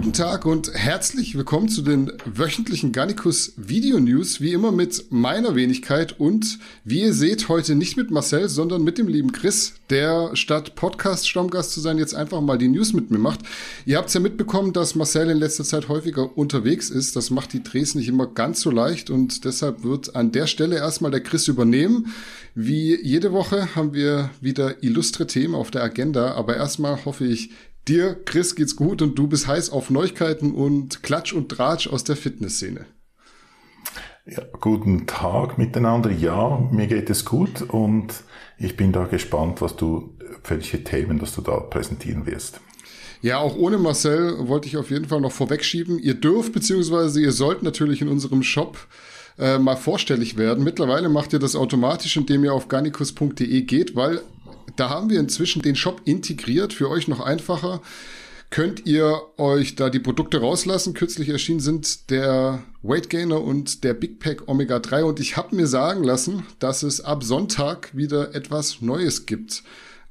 Guten Tag und herzlich willkommen zu den wöchentlichen Garnicus Video News, wie immer mit meiner Wenigkeit und wie ihr seht, heute nicht mit Marcel, sondern mit dem lieben Chris, der statt Podcast-Stammgast zu sein, jetzt einfach mal die News mit mir macht. Ihr habt es ja mitbekommen, dass Marcel in letzter Zeit häufiger unterwegs ist. Das macht die Drehs nicht immer ganz so leicht und deshalb wird an der Stelle erstmal der Chris übernehmen. Wie jede Woche haben wir wieder illustre Themen auf der Agenda, aber erstmal hoffe ich, Dir, Chris, geht's gut und du bist heiß auf Neuigkeiten und Klatsch und Tratsch aus der Fitnessszene. Ja, guten Tag miteinander. Ja, mir geht es gut und ich bin da gespannt, was du, welche Themen, dass du da präsentieren wirst. Ja, auch ohne Marcel wollte ich auf jeden Fall noch vorwegschieben. Ihr dürft beziehungsweise ihr sollt natürlich in unserem Shop äh, mal vorstellig werden. Mittlerweile macht ihr das automatisch, indem ihr auf garnicus.de geht, weil da haben wir inzwischen den Shop integriert, für euch noch einfacher. Könnt ihr euch da die Produkte rauslassen? Kürzlich erschienen sind der Weight Gainer und der Big Pack Omega 3 und ich habe mir sagen lassen, dass es ab Sonntag wieder etwas Neues gibt.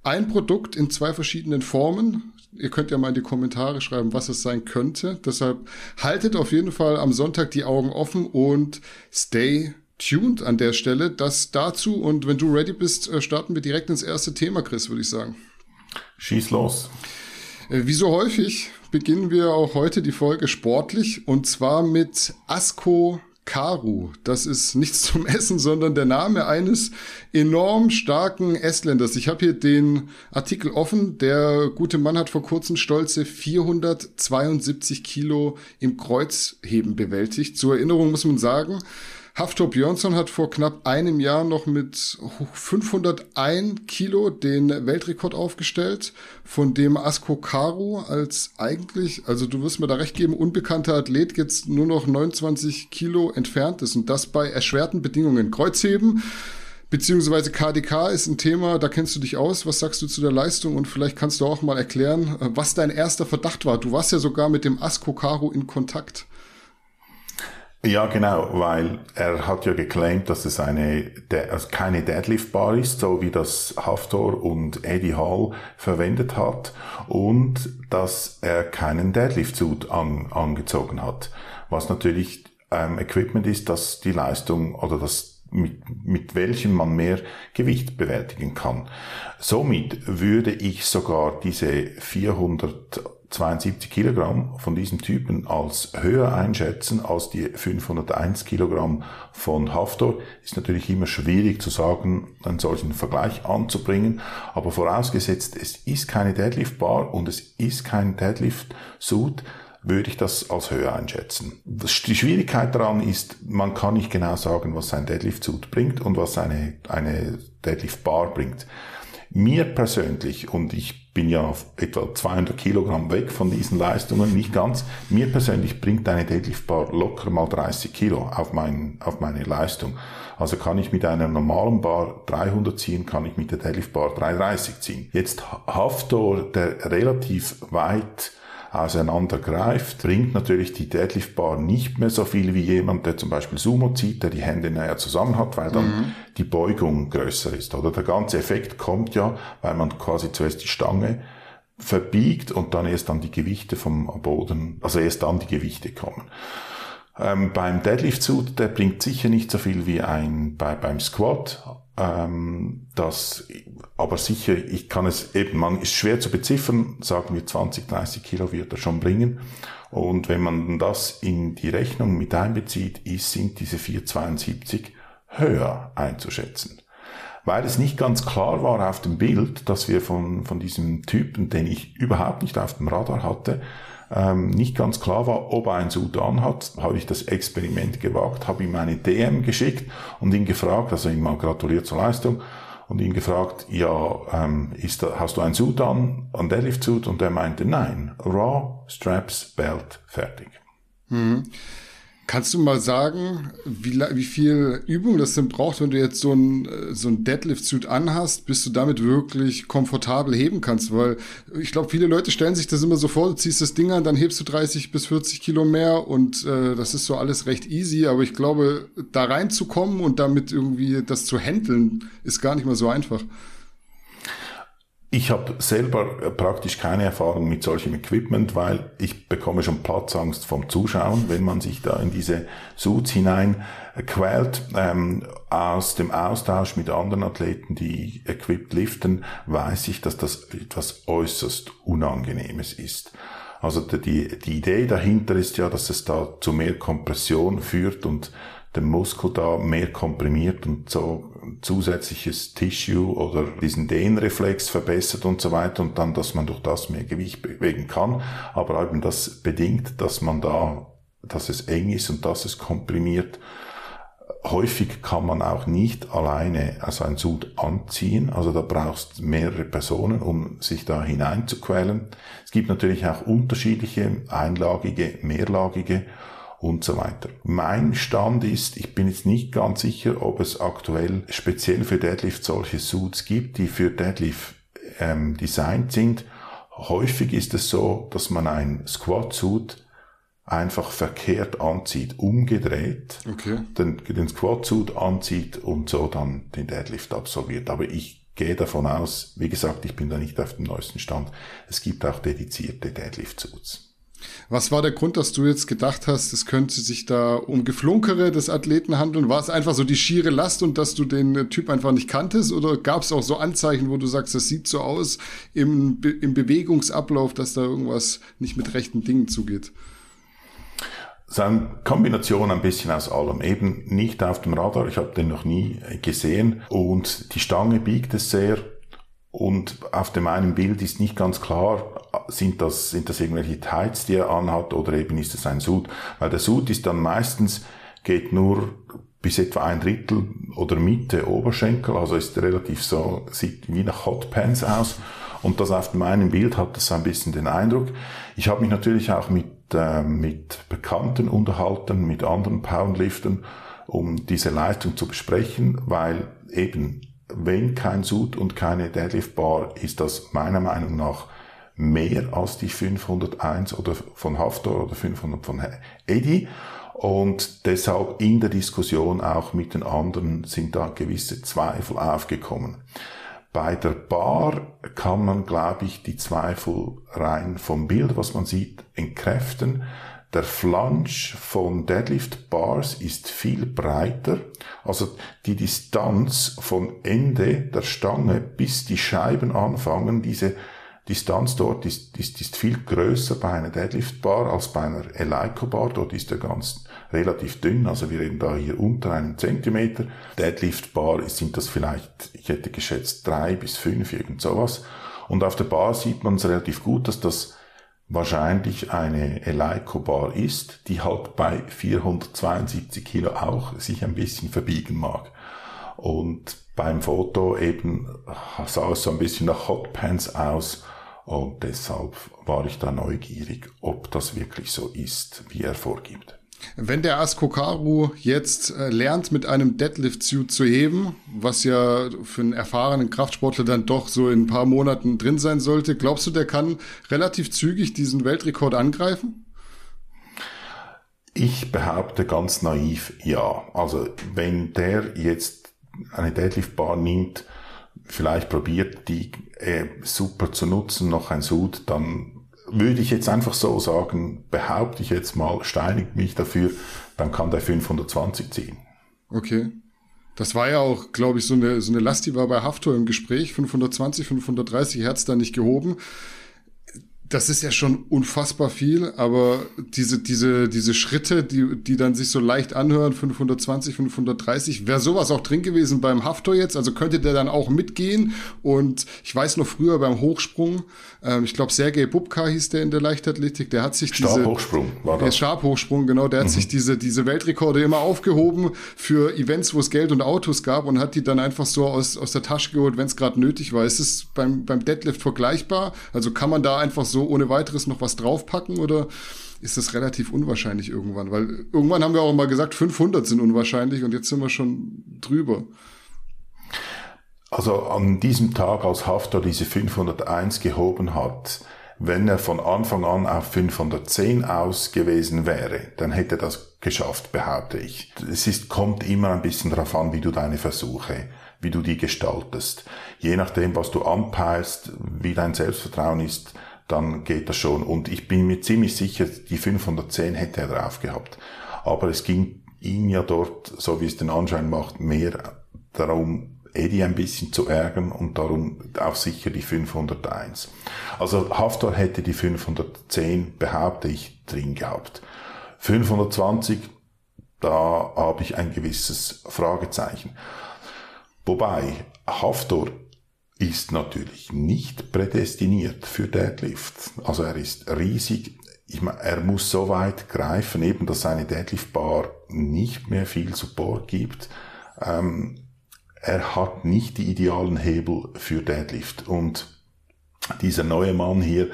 Ein Produkt in zwei verschiedenen Formen. Ihr könnt ja mal in die Kommentare schreiben, was es sein könnte. Deshalb haltet auf jeden Fall am Sonntag die Augen offen und stay tuned an der Stelle. Das dazu und wenn du ready bist, äh, starten wir direkt ins erste Thema, Chris, würde ich sagen. Schieß los. Äh, wie so häufig beginnen wir auch heute die Folge sportlich und zwar mit Asko Karu. Das ist nichts zum Essen, sondern der Name eines enorm starken Estländers. Ich habe hier den Artikel offen. Der gute Mann hat vor kurzem stolze 472 Kilo im Kreuzheben bewältigt. Zur Erinnerung muss man sagen, Haftor Björnsson hat vor knapp einem Jahr noch mit 501 Kilo den Weltrekord aufgestellt, von dem Asko Karu als eigentlich, also du wirst mir da recht geben, unbekannter Athlet jetzt nur noch 29 Kilo entfernt ist und das bei erschwerten Bedingungen. Kreuzheben beziehungsweise KDK ist ein Thema, da kennst du dich aus. Was sagst du zu der Leistung? Und vielleicht kannst du auch mal erklären, was dein erster Verdacht war. Du warst ja sogar mit dem Asko Karu in Kontakt. Ja, genau, weil er hat ja geclaimt, dass es eine, also keine Deadlift-Bar ist, so wie das Haftor und Eddie Hall verwendet hat, und dass er keinen Deadlift-Suit an, angezogen hat. Was natürlich ähm, Equipment ist, das die Leistung oder das mit, mit welchem man mehr Gewicht bewältigen kann. Somit würde ich sogar diese 400 72 Kilogramm von diesem Typen als höher einschätzen als die 501 Kilogramm von Haftor. Ist natürlich immer schwierig zu sagen, einen solchen Vergleich anzubringen, aber vorausgesetzt, es ist keine Deadlift Bar und es ist kein Deadlift Suit, würde ich das als höher einschätzen. Die Schwierigkeit daran ist, man kann nicht genau sagen, was ein Deadlift Suit bringt und was eine, eine Deadlift Bar bringt. Mir persönlich, und ich bin ja etwa 200 Kilogramm weg von diesen Leistungen, nicht ganz, mir persönlich bringt eine Deadlift Bar locker mal 30 Kilo auf, mein, auf meine Leistung. Also kann ich mit einer normalen Bar 300 ziehen, kann ich mit der Deadlift Bar 330 ziehen. Jetzt Haftor, der relativ weit auseinandergreift, bringt natürlich die Deadlift Bar nicht mehr so viel wie jemand, der zum Beispiel Sumo zieht, der die Hände näher zusammen hat, weil dann mhm. die Beugung größer ist. Oder der ganze Effekt kommt ja, weil man quasi zuerst die Stange verbiegt und dann erst dann die Gewichte vom Boden, also erst dann die Gewichte kommen. Ähm, beim Deadlift Suit, der bringt sicher nicht so viel wie ein bei, beim Squat, ähm, das, aber sicher, ich kann es eben, man ist schwer zu beziffern, sagen wir 20, 30 Kilo wird er schon bringen. Und wenn man das in die Rechnung mit einbezieht, ist, sind diese 472 höher einzuschätzen. Weil es nicht ganz klar war auf dem Bild, dass wir von, von diesem Typen, den ich überhaupt nicht auf dem Radar hatte, ähm, nicht ganz klar war, ob er ein Sudan hat, habe ich das Experiment gewagt, habe ihm eine DM geschickt und ihn gefragt, also ihm mal gratuliert zur Leistung, und ihn gefragt, ja, ähm, ist da, hast du ein Sudan, an Deadlift-Suit? Und er meinte, nein, Raw, Straps, Belt, fertig. Mhm. Kannst du mal sagen, wie, wie viel Übung das denn braucht, wenn du jetzt so ein, so ein Deadlift-Suit anhast, bis du damit wirklich komfortabel heben kannst? Weil ich glaube, viele Leute stellen sich das immer so vor, du ziehst das Ding an, dann hebst du 30 bis 40 Kilo mehr und äh, das ist so alles recht easy. Aber ich glaube, da reinzukommen und damit irgendwie das zu handeln, ist gar nicht mal so einfach. Ich habe selber praktisch keine Erfahrung mit solchem Equipment, weil ich bekomme schon Platzangst vom Zuschauen, wenn man sich da in diese Suits hinein quält. Ähm, aus dem Austausch mit anderen Athleten, die equipped liften, weiß ich, dass das etwas äußerst Unangenehmes ist. Also die, die Idee dahinter ist ja, dass es da zu mehr Kompression führt und den Muskel da mehr komprimiert und so zusätzliches Tissue oder diesen Dehnreflex verbessert und so weiter und dann, dass man durch das mehr Gewicht bewegen kann. Aber eben das bedingt, dass man da, dass es eng ist und dass es komprimiert. Häufig kann man auch nicht alleine also ein Sud anziehen, also da brauchst mehrere Personen, um sich da hineinzuquälen. Es gibt natürlich auch unterschiedliche, einlagige, mehrlagige und so weiter. Mein Stand ist, ich bin jetzt nicht ganz sicher, ob es aktuell speziell für Deadlift solche Suits gibt, die für Deadlift ähm, designt sind. Häufig ist es so, dass man ein Squat-Suit einfach verkehrt anzieht, umgedreht, okay. den, den Squat-Suit anzieht und so dann den Deadlift absolviert. Aber ich gehe davon aus, wie gesagt, ich bin da nicht auf dem neuesten Stand, es gibt auch dedizierte Deadlift-Suits. Was war der Grund, dass du jetzt gedacht hast, es könnte sich da um Geflunkere des Athleten handeln? War es einfach so die schiere Last und dass du den Typ einfach nicht kanntest? Oder gab es auch so Anzeichen, wo du sagst, das sieht so aus im, Be im Bewegungsablauf, dass da irgendwas nicht mit rechten Dingen zugeht? Ist eine Kombination ein bisschen aus allem. Eben nicht auf dem Radar, ich habe den noch nie gesehen. Und die Stange biegt es sehr. Und auf dem einen Bild ist nicht ganz klar, sind das, sind das irgendwelche Tights, die er anhat, oder eben ist es ein Suit? Weil der Suit ist dann meistens, geht nur bis etwa ein Drittel oder Mitte Oberschenkel, also ist relativ so, sieht wie nach Hotpants aus. Und das auf dem einen Bild hat das ein bisschen den Eindruck. Ich habe mich natürlich auch mit, äh, mit Bekannten unterhalten, mit anderen Powerliftern, um diese Leistung zu besprechen, weil eben, wenn kein Suit und keine Deadlift Bar, ist das meiner Meinung nach mehr als die 501 oder von Haftor oder 500 von Eddie. Und deshalb in der Diskussion auch mit den anderen sind da gewisse Zweifel aufgekommen. Bei der Bar kann man, glaube ich, die Zweifel rein vom Bild, was man sieht, entkräften. Der Flange von Deadlift Bars ist viel breiter. Also die Distanz von Ende der Stange bis die Scheiben anfangen, diese Distanz dort ist, ist, ist viel größer bei einer Deadlift Bar als bei einer Eleiko Bar. Dort ist der ganz relativ dünn, also wir reden da hier unter einem Zentimeter. Deadlift Bar sind das vielleicht, ich hätte geschätzt drei bis fünf, irgend sowas. Und auf der Bar sieht man es relativ gut, dass das wahrscheinlich eine Eleiko Bar ist, die halt bei 472 Kilo auch sich ein bisschen verbiegen mag. Und beim Foto eben sah es so ein bisschen nach Hotpants aus und deshalb war ich da neugierig, ob das wirklich so ist, wie er vorgibt. Wenn der Askokaru jetzt äh, lernt, mit einem Deadlift-Suit zu heben, was ja für einen erfahrenen Kraftsportler dann doch so in ein paar Monaten drin sein sollte, glaubst du, der kann relativ zügig diesen Weltrekord angreifen? Ich behaupte ganz naiv, ja. Also wenn der jetzt eine Deadlift-Bar nimmt, vielleicht probiert, die äh, super zu nutzen, noch ein Sud, dann würde ich jetzt einfach so sagen, behaupte ich jetzt mal, steinigt mich dafür, dann kann der 520 ziehen. Okay. Das war ja auch, glaube ich, so eine, so eine Last, die war bei Haftor im Gespräch. 520, 530 Hertz da nicht gehoben das ist ja schon unfassbar viel, aber diese, diese, diese Schritte, die, die dann sich so leicht anhören, 520, 530, wäre sowas auch drin gewesen beim Haftor jetzt? Also könnte der dann auch mitgehen? Und ich weiß noch früher beim Hochsprung, ähm, ich glaube Sergei Bubka hieß der in der Leichtathletik, der hat sich diese... Stabhochsprung war das. Der Stabhochsprung, genau, der hat mhm. sich diese, diese Weltrekorde immer aufgehoben für Events, wo es Geld und Autos gab und hat die dann einfach so aus, aus der Tasche geholt, wenn es gerade nötig war. Ist es beim, beim Deadlift vergleichbar? Also kann man da einfach so so ohne weiteres noch was draufpacken oder ist das relativ unwahrscheinlich irgendwann? Weil irgendwann haben wir auch mal gesagt, 500 sind unwahrscheinlich und jetzt sind wir schon drüber. Also an diesem Tag, als Haftar diese 501 gehoben hat, wenn er von Anfang an auf 510 aus gewesen wäre, dann hätte er das geschafft, behaupte ich. Es ist, kommt immer ein bisschen darauf an, wie du deine Versuche, wie du die gestaltest. Je nachdem, was du anpeilst, wie dein Selbstvertrauen ist, dann geht das schon. Und ich bin mir ziemlich sicher, die 510 hätte er drauf gehabt. Aber es ging ihm ja dort, so wie es den Anschein macht, mehr darum, Eddie ein bisschen zu ärgern und darum auch sicher die 501. Also Haftar hätte die 510, behaupte ich, drin gehabt. 520, da habe ich ein gewisses Fragezeichen. Wobei Haftar ist natürlich nicht prädestiniert für Deadlift. Also er ist riesig. Ich meine, er muss so weit greifen, eben, dass seine Deadlift Bar nicht mehr viel Support gibt. Ähm, er hat nicht die idealen Hebel für Deadlift. Und dieser neue Mann hier,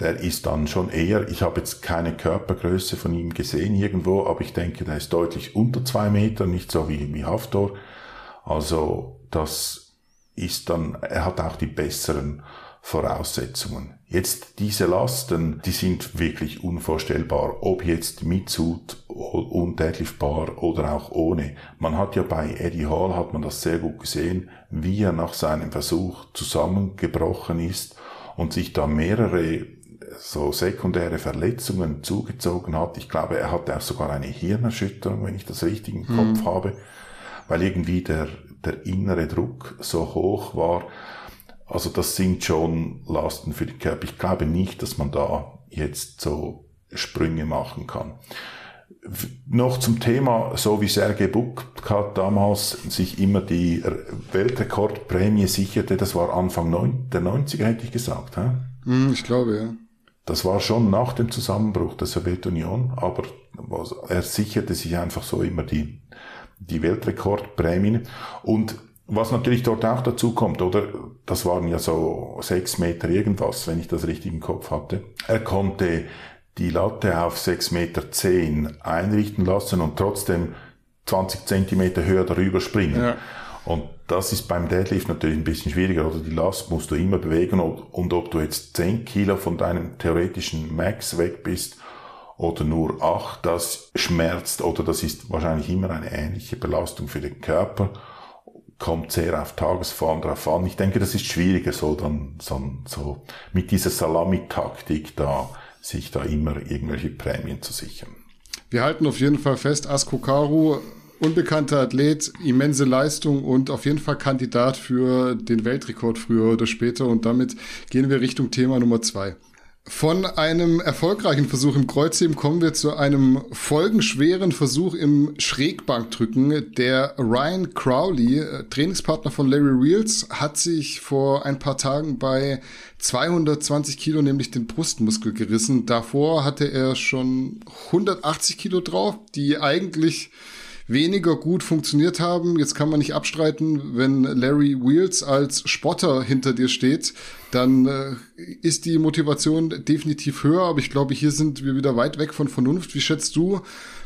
der ist dann schon eher, ich habe jetzt keine Körpergröße von ihm gesehen irgendwo, aber ich denke, der ist deutlich unter zwei Meter, nicht so wie, wie Haftor. Also das ist dann, er hat auch die besseren Voraussetzungen. Jetzt diese Lasten, die sind wirklich unvorstellbar, ob jetzt mit Suit und Deadlift Bar oder auch ohne. Man hat ja bei Eddie Hall hat man das sehr gut gesehen, wie er nach seinem Versuch zusammengebrochen ist und sich da mehrere so sekundäre Verletzungen zugezogen hat. Ich glaube, er hatte auch sogar eine Hirnerschütterung, wenn ich das richtig im Kopf mhm. habe, weil irgendwie der, der innere Druck so hoch war, also das sind schon Lasten für die Körper. Ich glaube nicht, dass man da jetzt so Sprünge machen kann. Noch zum Thema, so wie Sergei Bukka damals sich immer die Weltrekordprämie sicherte, das war Anfang der 90er, hätte ich gesagt. He? Ich glaube, ja. Das war schon nach dem Zusammenbruch der Sowjetunion, aber er sicherte sich einfach so immer die, die Weltrekordprämien. Und was natürlich dort auch dazu kommt, oder? Das waren ja so sechs Meter irgendwas, wenn ich das richtig im Kopf hatte. Er konnte die Latte auf sechs Meter zehn einrichten lassen und trotzdem 20 Zentimeter höher darüber springen. Ja. Und das ist beim Deadlift natürlich ein bisschen schwieriger, oder? Die Last musst du immer bewegen und, ob du jetzt 10 Kilo von deinem theoretischen Max weg bist oder nur 8, das schmerzt oder das ist wahrscheinlich immer eine ähnliche Belastung für den Körper kommt sehr auf Tagesform drauf an. Ich denke, das ist schwieriger, so dann so, so mit dieser Salamitaktik da sich da immer irgendwelche Prämien zu sichern. Wir halten auf jeden Fall fest, Asko Karu, unbekannter Athlet, immense Leistung und auf jeden Fall Kandidat für den Weltrekord früher oder später. Und damit gehen wir Richtung Thema Nummer zwei. Von einem erfolgreichen Versuch im Kreuzheben kommen wir zu einem folgenschweren Versuch im Schrägbankdrücken. Der Ryan Crowley, äh, Trainingspartner von Larry Reels, hat sich vor ein paar Tagen bei 220 Kilo nämlich den Brustmuskel gerissen. Davor hatte er schon 180 Kilo drauf, die eigentlich weniger gut funktioniert haben. Jetzt kann man nicht abstreiten, wenn Larry Wheels als Spotter hinter dir steht, dann äh, ist die Motivation definitiv höher. Aber ich glaube, hier sind wir wieder weit weg von Vernunft. Wie schätzt du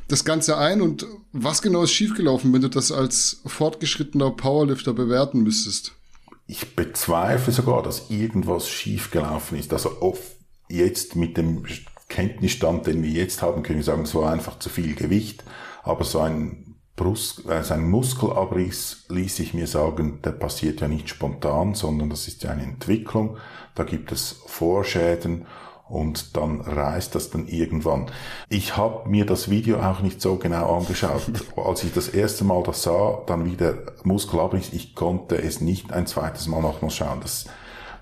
das Ganze ein und was genau ist schiefgelaufen, wenn du das als fortgeschrittener Powerlifter bewerten müsstest? Ich bezweifle sogar, dass irgendwas schiefgelaufen ist. Also oft jetzt mit dem Kenntnisstand, den wir jetzt haben, können wir sagen, es war einfach zu viel Gewicht. Aber so ein Brust, äh, sein Muskelabriss ließ ich mir sagen, der passiert ja nicht spontan, sondern das ist ja eine Entwicklung. Da gibt es Vorschäden und dann reißt das dann irgendwann. Ich habe mir das Video auch nicht so genau angeschaut. Als ich das erste Mal das sah, dann wieder Muskelabriss, ich konnte es nicht ein zweites Mal nochmal schauen. Das,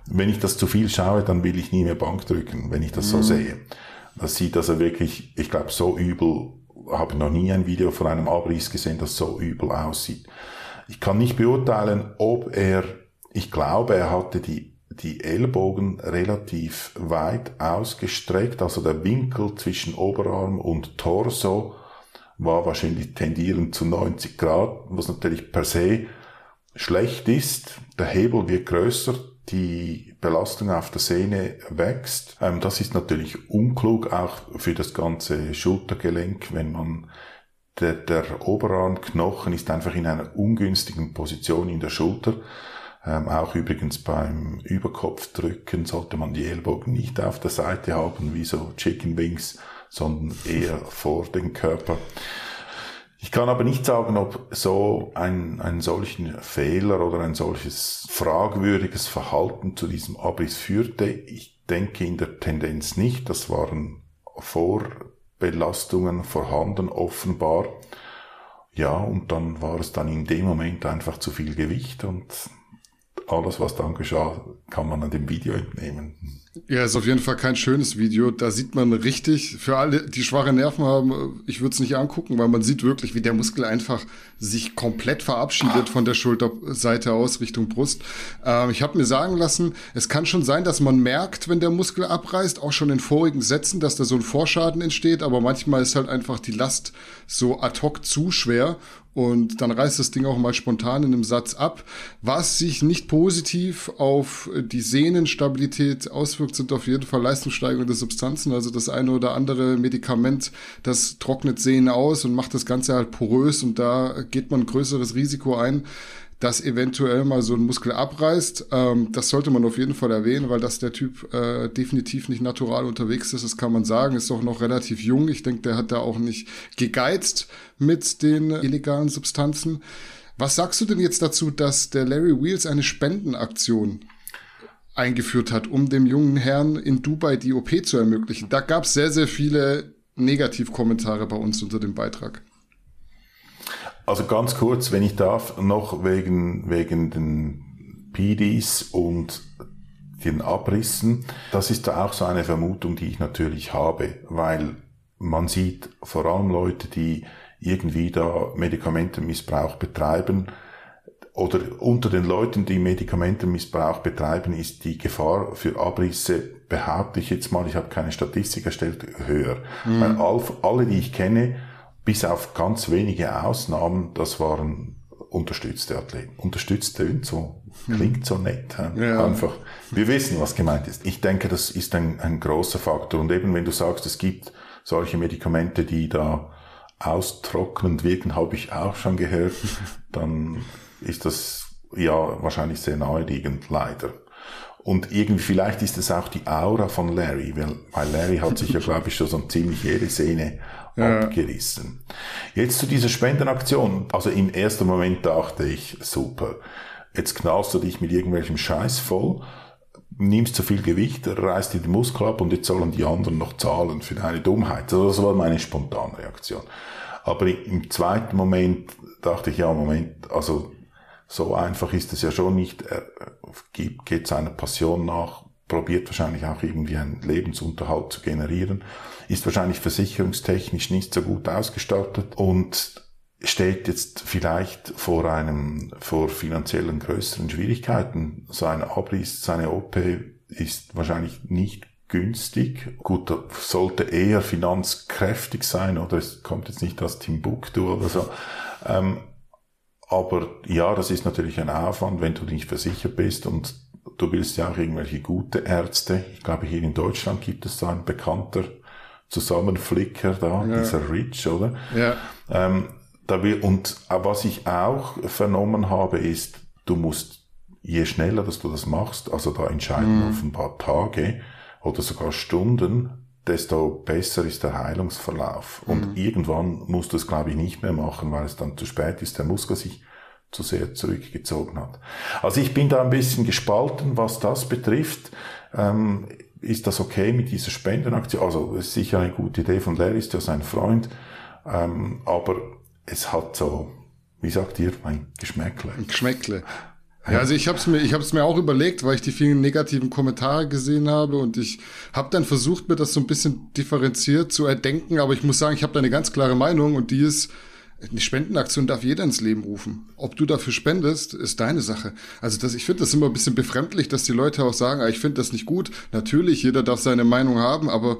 wenn ich das zu viel schaue, dann will ich nie mehr Bank drücken, wenn ich das mhm. so sehe. Das sieht also wirklich, ich glaube, so übel habe noch nie ein Video von einem Abriss gesehen, das so übel aussieht. Ich kann nicht beurteilen, ob er, ich glaube, er hatte die, die Ellbogen relativ weit ausgestreckt, also der Winkel zwischen Oberarm und Torso war wahrscheinlich tendierend zu 90 Grad, was natürlich per se schlecht ist. Der Hebel wird größer, die Belastung auf der Sehne wächst. Ähm, das ist natürlich unklug, auch für das ganze Schultergelenk, wenn man der, der Oberarmknochen ist einfach in einer ungünstigen Position in der Schulter. Ähm, auch übrigens beim Überkopfdrücken sollte man die Ellbogen nicht auf der Seite haben, wie so Chicken Wings, sondern eher vor den Körper. Ich kann aber nicht sagen, ob so ein, einen solchen Fehler oder ein solches fragwürdiges Verhalten zu diesem Abriss führte. Ich denke in der Tendenz nicht. Das waren Vorbelastungen vorhanden, offenbar. Ja, und dann war es dann in dem Moment einfach zu viel Gewicht und alles, was dann geschah, kann man an dem Video entnehmen. Ja, ist auf jeden Fall kein schönes Video. Da sieht man richtig, für alle, die schwache Nerven haben, ich würde es nicht angucken, weil man sieht wirklich, wie der Muskel einfach sich komplett verabschiedet von der Schulterseite aus Richtung Brust. Ähm, ich habe mir sagen lassen, es kann schon sein, dass man merkt, wenn der Muskel abreißt, auch schon in vorigen Sätzen, dass da so ein Vorschaden entsteht, aber manchmal ist halt einfach die Last so ad hoc zu schwer und dann reißt das Ding auch mal spontan in einem Satz ab. Was sich nicht positiv auf die Sehnenstabilität auswirkt, sind auf jeden Fall leistungssteigernde Substanzen. Also das eine oder andere Medikament, das trocknet Sehnen aus und macht das Ganze halt porös und da geht man ein größeres Risiko ein, dass eventuell mal so ein Muskel abreißt. Ähm, das sollte man auf jeden Fall erwähnen, weil das der Typ äh, definitiv nicht natural unterwegs ist. Das kann man sagen. Ist auch noch relativ jung. Ich denke, der hat da auch nicht gegeizt mit den illegalen Substanzen. Was sagst du denn jetzt dazu, dass der Larry Wheels eine Spendenaktion eingeführt hat, um dem jungen Herrn in Dubai die OP zu ermöglichen? Da gab es sehr, sehr viele Negativkommentare bei uns unter dem Beitrag. Also ganz kurz, wenn ich darf, noch wegen, wegen den PDs und den Abrissen. Das ist da auch so eine Vermutung, die ich natürlich habe, weil man sieht vor allem Leute, die irgendwie da Medikamentenmissbrauch betreiben, oder unter den Leuten, die Medikamentenmissbrauch betreiben, ist die Gefahr für Abrisse, behaupte ich jetzt mal, ich habe keine Statistik erstellt, höher. Mhm. Weil alle, die ich kenne, bis auf ganz wenige Ausnahmen, das waren unterstützte Athleten. Unterstützt tönt so, klingt so nett. Ja. Einfach, wir wissen, was gemeint ist. Ich denke, das ist ein, ein großer Faktor. Und eben, wenn du sagst, es gibt solche Medikamente, die da austrocknend wirken, habe ich auch schon gehört, dann ist das ja wahrscheinlich sehr naheliegend, leider. Und irgendwie, vielleicht ist es auch die Aura von Larry, weil, weil Larry hat sich ja, glaube ich, schon so ziemlich jede Szene ja. abgerissen. Jetzt zu dieser Spendenaktion. Also im ersten Moment dachte ich, super, jetzt knallst du dich mit irgendwelchem Scheiß voll, nimmst zu viel Gewicht, reißt dir die Muskel ab und jetzt sollen die anderen noch zahlen für deine Dummheit. Also das war meine spontane Reaktion. Aber im zweiten Moment dachte ich, ja, Moment, also so einfach ist es ja schon nicht. Er geht seiner Passion nach, probiert wahrscheinlich auch irgendwie einen Lebensunterhalt zu generieren, ist wahrscheinlich versicherungstechnisch nicht so gut ausgestattet und steht jetzt vielleicht vor einem, vor finanziellen größeren Schwierigkeiten. Seine Abriss, seine OP ist wahrscheinlich nicht günstig. Gut, sollte eher finanzkräftig sein oder es kommt jetzt nicht aus Timbuktu oder so. Ähm, aber ja, das ist natürlich ein Aufwand, wenn du nicht versichert bist und du willst ja auch irgendwelche gute Ärzte. Ich glaube, hier in Deutschland gibt es da ein bekannter Zusammenflicker da, ja. dieser Rich, oder? Ja. Ähm, da will, und was ich auch vernommen habe, ist, du musst, je schneller, dass du das machst, also da entscheiden mhm. offenbar Tage oder sogar Stunden, desto besser ist der Heilungsverlauf. Und mhm. irgendwann musst du es, glaube ich, nicht mehr machen, weil es dann zu spät ist, der Muskel sich zu sehr zurückgezogen hat. Also ich bin da ein bisschen gespalten, was das betrifft. Ähm, ist das okay mit dieser Spendenaktion? Also es ist sicher eine gute Idee von Larry, ist ja sein Freund. Ähm, aber es hat so, wie sagt ihr, ein Geschmäckle. Geschmäckle. Ja, also ich habe es mir, ich habe es mir auch überlegt, weil ich die vielen negativen Kommentare gesehen habe und ich habe dann versucht, mir das so ein bisschen differenziert zu erdenken. Aber ich muss sagen, ich habe da eine ganz klare Meinung und die ist, eine Spendenaktion darf jeder ins Leben rufen. Ob du dafür spendest, ist deine Sache. Also das, ich finde das immer ein bisschen befremdlich, dass die Leute auch sagen, ah, ich finde das nicht gut. Natürlich, jeder darf seine Meinung haben, aber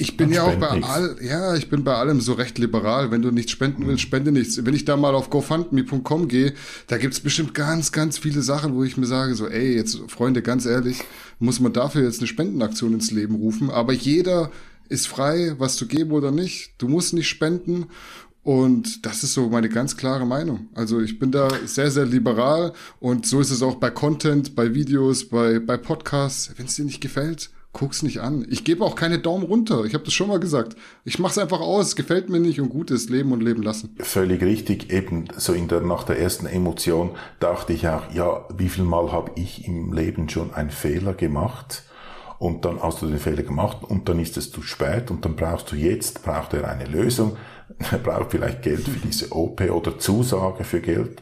ich bin ja auch bei nichts. all, ja, ich bin bei allem so recht liberal. Wenn du nichts spenden willst, spende nichts. Wenn ich da mal auf GoFundMe.com gehe, da gibt's bestimmt ganz, ganz viele Sachen, wo ich mir sage, so, ey, jetzt, Freunde, ganz ehrlich, muss man dafür jetzt eine Spendenaktion ins Leben rufen. Aber jeder ist frei, was zu geben oder nicht. Du musst nicht spenden. Und das ist so meine ganz klare Meinung. Also ich bin da sehr, sehr liberal und so ist es auch bei Content, bei Videos, bei, bei Podcasts. Wenn es dir nicht gefällt, guck's nicht an. Ich gebe auch keine Daumen runter. Ich habe das schon mal gesagt. Ich mach's einfach aus, gefällt mir nicht und gut ist leben und leben lassen. Völlig richtig. Eben so in der nach der ersten Emotion dachte ich auch, ja, wie viel Mal habe ich im Leben schon einen Fehler gemacht? Und dann hast du den Fehler gemacht und dann ist es zu spät und dann brauchst du jetzt, braucht er eine Lösung, er braucht vielleicht Geld für diese OP oder Zusage für Geld,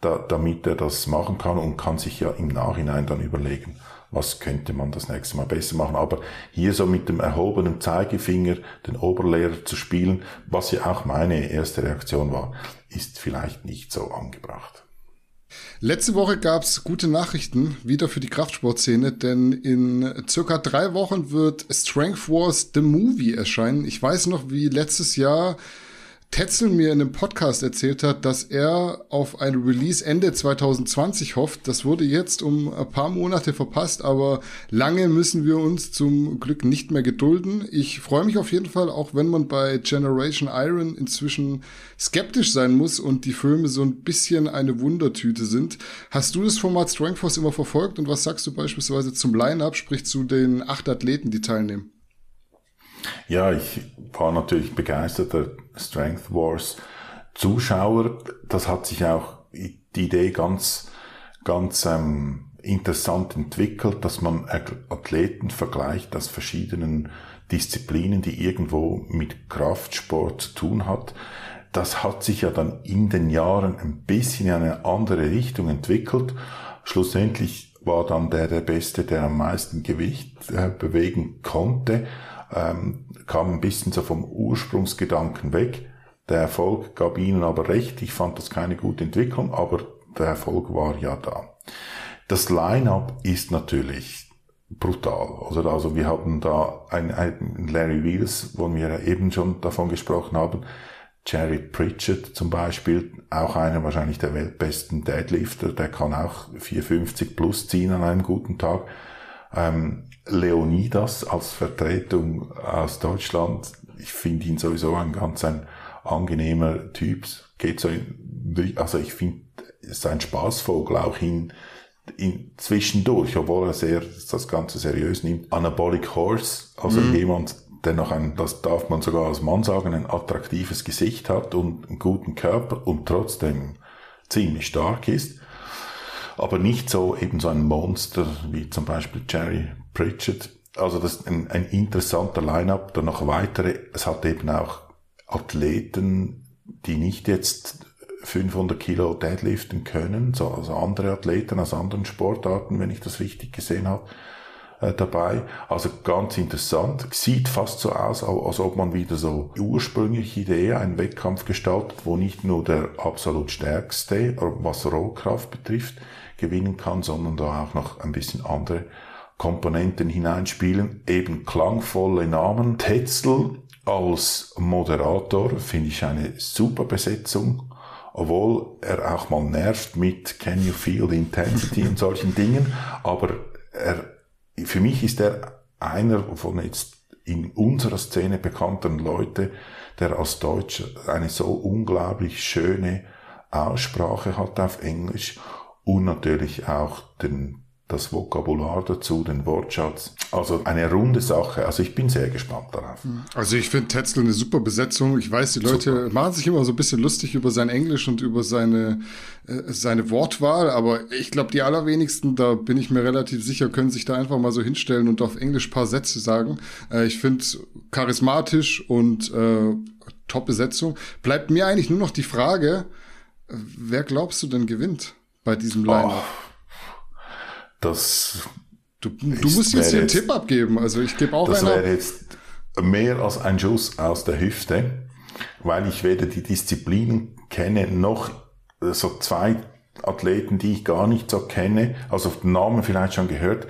da, damit er das machen kann und kann sich ja im Nachhinein dann überlegen, was könnte man das nächste Mal besser machen. Aber hier so mit dem erhobenen Zeigefinger den Oberlehrer zu spielen, was ja auch meine erste Reaktion war, ist vielleicht nicht so angebracht. Letzte Woche gab's gute Nachrichten wieder für die Kraftsportszene, denn in circa drei Wochen wird Strength Wars The Movie erscheinen. Ich weiß noch, wie letztes Jahr Tetzel mir in einem Podcast erzählt hat, dass er auf ein Release Ende 2020 hofft. Das wurde jetzt um ein paar Monate verpasst, aber lange müssen wir uns zum Glück nicht mehr gedulden. Ich freue mich auf jeden Fall, auch wenn man bei Generation Iron inzwischen skeptisch sein muss und die Filme so ein bisschen eine Wundertüte sind. Hast du das Format Strength Force immer verfolgt und was sagst du beispielsweise zum Line-Up, sprich zu den acht Athleten, die teilnehmen? Ja, ich war natürlich begeisterter Strength Wars Zuschauer. Das hat sich auch die Idee ganz, ganz ähm, interessant entwickelt, dass man Athleten vergleicht aus verschiedenen Disziplinen, die irgendwo mit Kraftsport zu tun hat. Das hat sich ja dann in den Jahren ein bisschen in eine andere Richtung entwickelt. Schlussendlich war dann der der Beste, der am meisten Gewicht äh, bewegen konnte ähm, kam ein bisschen so vom Ursprungsgedanken weg. Der Erfolg gab ihnen aber recht. Ich fand das keine gute Entwicklung, aber der Erfolg war ja da. Das Line-up ist natürlich brutal. Oder? Also wir haben da ein, ein Larry Wheels, wo wir eben schon davon gesprochen haben. Jerry Pritchett zum Beispiel, auch einer wahrscheinlich der weltbesten Deadlifter, der kann auch 450 plus ziehen an einem guten Tag. Ähm, Leonidas als Vertretung aus Deutschland, ich finde ihn sowieso ein ganz ein angenehmer Typ. Geht so in, also ich finde, ist ein Spaßvogel auch in, in zwischendurch, obwohl er sehr das Ganze seriös nimmt. Anabolic Horse, also mhm. jemand, der noch ein, das darf man sogar als Mann sagen, ein attraktives Gesicht hat und einen guten Körper und trotzdem ziemlich stark ist aber nicht so eben so ein Monster wie zum Beispiel Jerry Pritchett. Also das ist ein, ein interessanter Line-up. Dann noch weitere. Es hat eben auch Athleten, die nicht jetzt 500 Kilo deadliften können, so, also andere Athleten aus anderen Sportarten, wenn ich das richtig gesehen habe, äh, dabei. Also ganz interessant. Sieht fast so aus, als ob man wieder so ursprüngliche Idee, einen Wettkampf gestaltet, wo nicht nur der absolut stärkste, was Rohkraft betrifft, gewinnen kann, sondern da auch noch ein bisschen andere Komponenten hineinspielen. Eben klangvolle Namen. Tetzel als Moderator finde ich eine super Besetzung, obwohl er auch mal nervt mit Can you feel the intensity und solchen Dingen. Aber er, für mich ist er einer von jetzt in unserer Szene bekannten Leute, der als Deutscher eine so unglaublich schöne Aussprache hat auf Englisch und natürlich auch den, das Vokabular dazu, den Wortschatz. Also eine runde Sache. Also ich bin sehr gespannt darauf. Also ich finde Tetzel eine super Besetzung. Ich weiß, die Leute super. machen sich immer so ein bisschen lustig über sein Englisch und über seine, äh, seine Wortwahl, aber ich glaube, die allerwenigsten, da bin ich mir relativ sicher, können sich da einfach mal so hinstellen und auf Englisch paar Sätze sagen. Äh, ich finde charismatisch und äh, Top-Besetzung. Bleibt mir eigentlich nur noch die Frage, äh, wer glaubst du denn gewinnt? bei diesem Line-Up? Oh, das. Du, du musst jetzt den Tipp abgeben. Also ich gebe auch Das wäre jetzt mehr als ein Schuss aus der Hüfte, weil ich weder die Disziplinen kenne, noch so zwei Athleten, die ich gar nicht so kenne, also auf den Namen vielleicht schon gehört.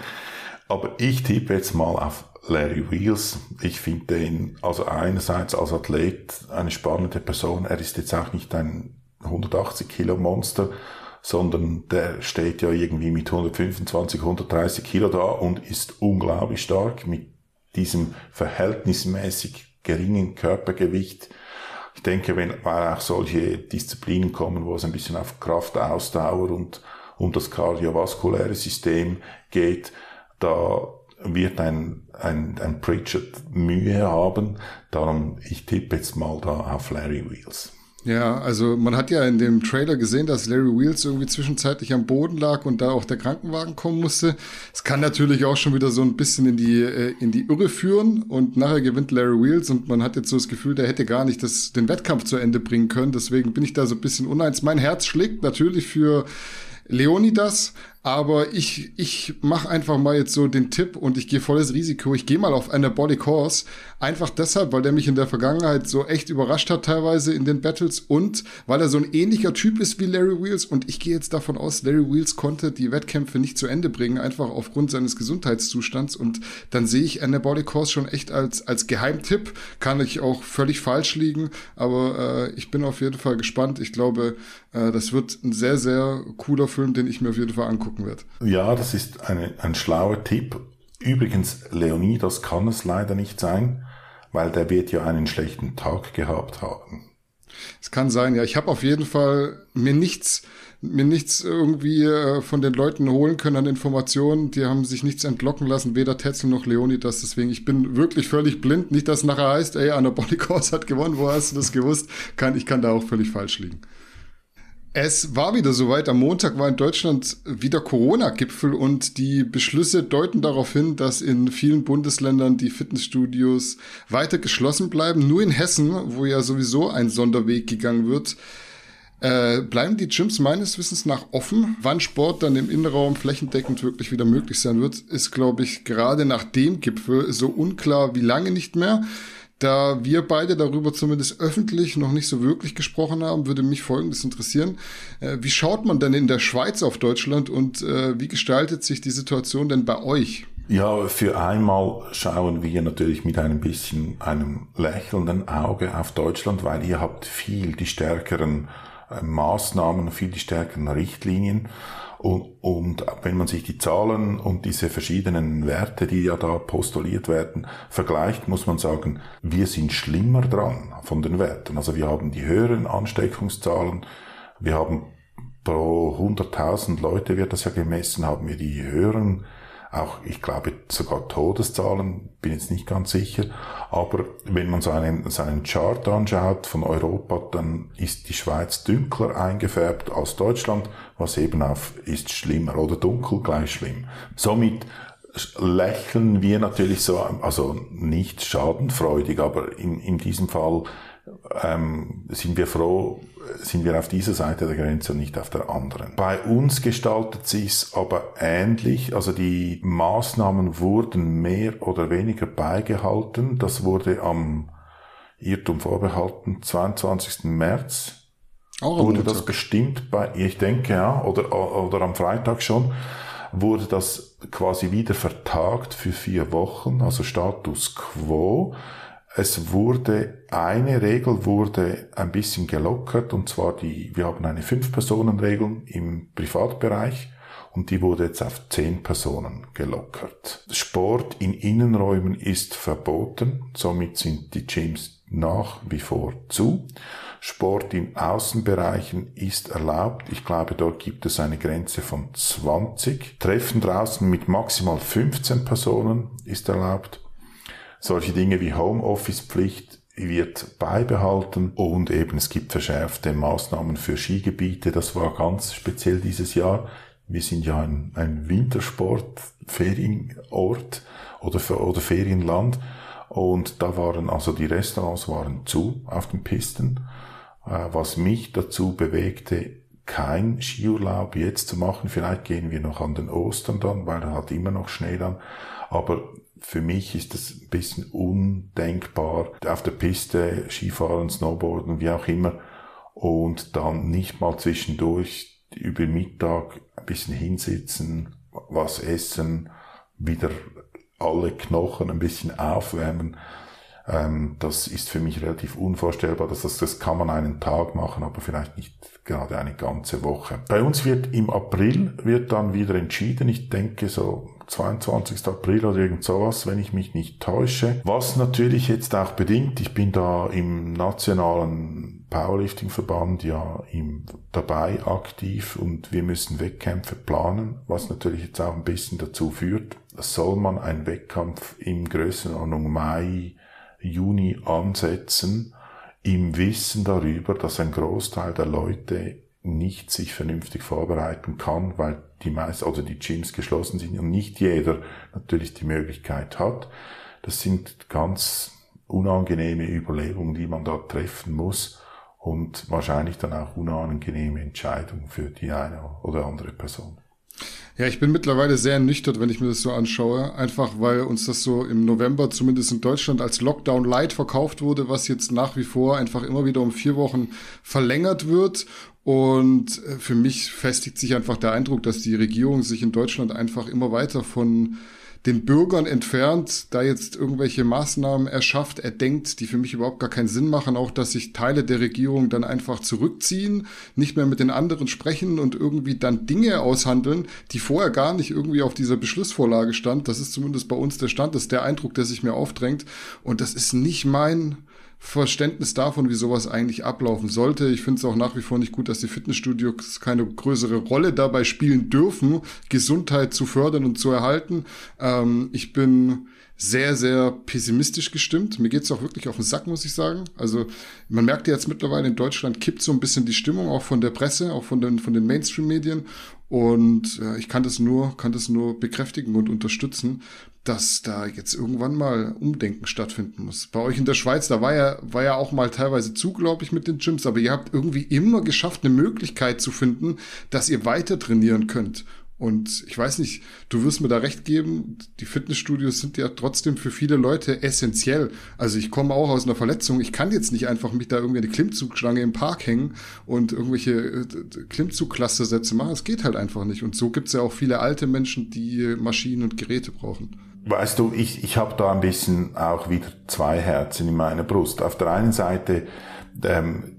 Aber ich tippe jetzt mal auf Larry Wheels. Ich finde ihn, also einerseits als Athlet eine spannende Person. Er ist jetzt auch nicht ein 180 Kilo Monster, sondern der steht ja irgendwie mit 125, 130 Kilo da und ist unglaublich stark mit diesem verhältnismäßig geringen Körpergewicht. ich denke, wenn auch solche Disziplinen kommen, wo es ein bisschen auf Kraftausdauer und um das kardiovaskuläre System geht, da wird ein, ein, ein Pritchard Mühe haben. Darum, ich tippe jetzt mal da auf Larry Wheels. Ja, also man hat ja in dem Trailer gesehen, dass Larry Wheels irgendwie zwischenzeitlich am Boden lag und da auch der Krankenwagen kommen musste. Es kann natürlich auch schon wieder so ein bisschen in die äh, in die Irre führen und nachher gewinnt Larry Wheels und man hat jetzt so das Gefühl, der hätte gar nicht das, den Wettkampf zu Ende bringen können. Deswegen bin ich da so ein bisschen uneins. Mein Herz schlägt natürlich für Leonidas, aber ich, ich mache einfach mal jetzt so den Tipp und ich gehe volles Risiko. Ich gehe mal auf Anabolic Horse. Einfach deshalb, weil der mich in der Vergangenheit so echt überrascht hat, teilweise in den Battles und weil er so ein ähnlicher Typ ist wie Larry Wheels. Und ich gehe jetzt davon aus, Larry Wheels konnte die Wettkämpfe nicht zu Ende bringen, einfach aufgrund seines Gesundheitszustands. Und dann sehe ich Anabolic Horse schon echt als, als Geheimtipp. Kann ich auch völlig falsch liegen, aber äh, ich bin auf jeden Fall gespannt. Ich glaube, äh, das wird ein sehr, sehr cooler Film, den ich mir auf jeden Fall angucken angucken wird. Ja, das ist eine, ein schlauer Tipp. Übrigens, Leonidas kann es leider nicht sein, weil der wird ja einen schlechten Tag gehabt haben. Es kann sein, ja. Ich habe auf jeden Fall mir nichts, mir nichts irgendwie äh, von den Leuten holen können an Informationen. Die haben sich nichts entlocken lassen, weder Tetzel noch Leonidas. Deswegen, ich bin wirklich völlig blind. Nicht, dass nachher heißt, ey, Anabolic Horse hat gewonnen. Wo hast du das gewusst? Kann, ich kann da auch völlig falsch liegen. Es war wieder soweit. Am Montag war in Deutschland wieder Corona-Gipfel und die Beschlüsse deuten darauf hin, dass in vielen Bundesländern die Fitnessstudios weiter geschlossen bleiben. Nur in Hessen, wo ja sowieso ein Sonderweg gegangen wird, äh, bleiben die Gyms meines Wissens nach offen. Wann Sport dann im Innenraum flächendeckend wirklich wieder möglich sein wird, ist, glaube ich, gerade nach dem Gipfel so unklar wie lange nicht mehr. Da wir beide darüber zumindest öffentlich noch nicht so wirklich gesprochen haben, würde mich Folgendes interessieren. Äh, wie schaut man denn in der Schweiz auf Deutschland und äh, wie gestaltet sich die Situation denn bei euch? Ja, für einmal schauen wir natürlich mit einem bisschen einem lächelnden Auge auf Deutschland, weil ihr habt viel die stärkeren äh, Maßnahmen, viel die stärkeren Richtlinien. Und, und wenn man sich die Zahlen und diese verschiedenen Werte, die ja da postuliert werden, vergleicht, muss man sagen, wir sind schlimmer dran von den Werten. Also wir haben die höheren Ansteckungszahlen, wir haben pro 100.000 Leute wird das ja gemessen, haben wir die höheren auch, ich glaube, sogar Todeszahlen, bin jetzt nicht ganz sicher. Aber wenn man seinen, seinen Chart anschaut von Europa, dann ist die Schweiz dunkler eingefärbt als Deutschland, was eben auf ist schlimmer oder dunkel gleich schlimm. Somit lächeln wir natürlich so, also nicht schadenfreudig, aber in, in diesem Fall ähm, sind wir froh, sind wir auf dieser Seite der Grenze und nicht auf der anderen. Bei uns gestaltet sich's aber ähnlich, also die Maßnahmen wurden mehr oder weniger beigehalten. Das wurde am Irrtum vorbehalten, 22. März. Auch wurde das bestimmt bei, ich denke ja, oder, oder am Freitag schon, wurde das quasi wieder vertagt für vier Wochen, also Status quo. Es wurde, eine Regel wurde ein bisschen gelockert, und zwar die, wir haben eine Fünf-Personen-Regel im Privatbereich, und die wurde jetzt auf zehn Personen gelockert. Sport in Innenräumen ist verboten, somit sind die Gyms nach wie vor zu. Sport in Außenbereichen ist erlaubt. Ich glaube, dort gibt es eine Grenze von 20. Treffen draußen mit maximal 15 Personen ist erlaubt. Solche Dinge wie Homeoffice-Pflicht wird beibehalten und eben es gibt verschärfte Maßnahmen für Skigebiete. Das war ganz speziell dieses Jahr. Wir sind ja ein, ein Wintersport-Ferienort oder, oder Ferienland und da waren also die Restaurants waren zu auf den Pisten, äh, was mich dazu bewegte, kein Skiurlaub jetzt zu machen. Vielleicht gehen wir noch an den Ostern dann, weil da hat immer noch Schnee dann. Aber für mich ist es ein bisschen undenkbar, auf der Piste Skifahren, Snowboarden, wie auch immer, und dann nicht mal zwischendurch über Mittag ein bisschen hinsitzen, was essen, wieder alle Knochen ein bisschen aufwärmen. Ähm, das ist für mich relativ unvorstellbar. dass Das, das kann man einen Tag machen, aber vielleicht nicht gerade eine ganze Woche. Bei uns wird im April wird dann wieder entschieden. Ich denke so 22. April oder irgend sowas, wenn ich mich nicht täusche. Was natürlich jetzt auch bedingt, ich bin da im nationalen Powerlifting-Verband ja im, dabei aktiv und wir müssen Wettkämpfe planen, was natürlich jetzt auch ein bisschen dazu führt, soll man einen Wettkampf in Größenordnung Mai, Juni ansetzen, im Wissen darüber, dass ein Großteil der Leute nicht sich vernünftig vorbereiten kann, weil die meisten oder die Gyms geschlossen sind und nicht jeder natürlich die Möglichkeit hat. Das sind ganz unangenehme Überlegungen, die man da treffen muss und wahrscheinlich dann auch unangenehme Entscheidungen für die eine oder andere Person. Ja, ich bin mittlerweile sehr ernüchtert, wenn ich mir das so anschaue. Einfach weil uns das so im November zumindest in Deutschland als Lockdown Light verkauft wurde, was jetzt nach wie vor einfach immer wieder um vier Wochen verlängert wird. Und äh, für mich festigt sich einfach der Eindruck, dass die Regierung sich in Deutschland einfach immer weiter von den Bürgern entfernt, da jetzt irgendwelche Maßnahmen erschafft, erdenkt, die für mich überhaupt gar keinen Sinn machen, auch dass sich Teile der Regierung dann einfach zurückziehen, nicht mehr mit den anderen sprechen und irgendwie dann Dinge aushandeln, die vorher gar nicht irgendwie auf dieser Beschlussvorlage stand. Das ist zumindest bei uns der Stand, das ist der Eindruck, der sich mir aufdrängt. Und das ist nicht mein Verständnis davon, wie sowas eigentlich ablaufen sollte. Ich finde es auch nach wie vor nicht gut, dass die Fitnessstudios keine größere Rolle dabei spielen dürfen, Gesundheit zu fördern und zu erhalten. Ähm, ich bin sehr, sehr pessimistisch gestimmt. Mir geht's auch wirklich auf den Sack, muss ich sagen. Also man merkt ja jetzt mittlerweile in Deutschland kippt so ein bisschen die Stimmung, auch von der Presse, auch von den, von den Mainstream-Medien. Und äh, ich kann das nur, kann das nur bekräftigen und unterstützen, dass da jetzt irgendwann mal Umdenken stattfinden muss. Bei euch in der Schweiz, da war ja, war ja auch mal teilweise zu, glaube ich, mit den Gyms, aber ihr habt irgendwie immer geschafft, eine Möglichkeit zu finden, dass ihr weiter trainieren könnt. Und ich weiß nicht, du wirst mir da recht geben, die Fitnessstudios sind ja trotzdem für viele Leute essentiell. Also ich komme auch aus einer Verletzung, ich kann jetzt nicht einfach mich da irgendwie eine Klimmzugstange im Park hängen und irgendwelche äh, Klimmzugklasse-Sätze machen. Es geht halt einfach nicht. Und so gibt es ja auch viele alte Menschen, die Maschinen und Geräte brauchen. Weißt du, ich, ich habe da ein bisschen auch wieder zwei Herzen in meiner Brust. Auf der einen Seite ähm,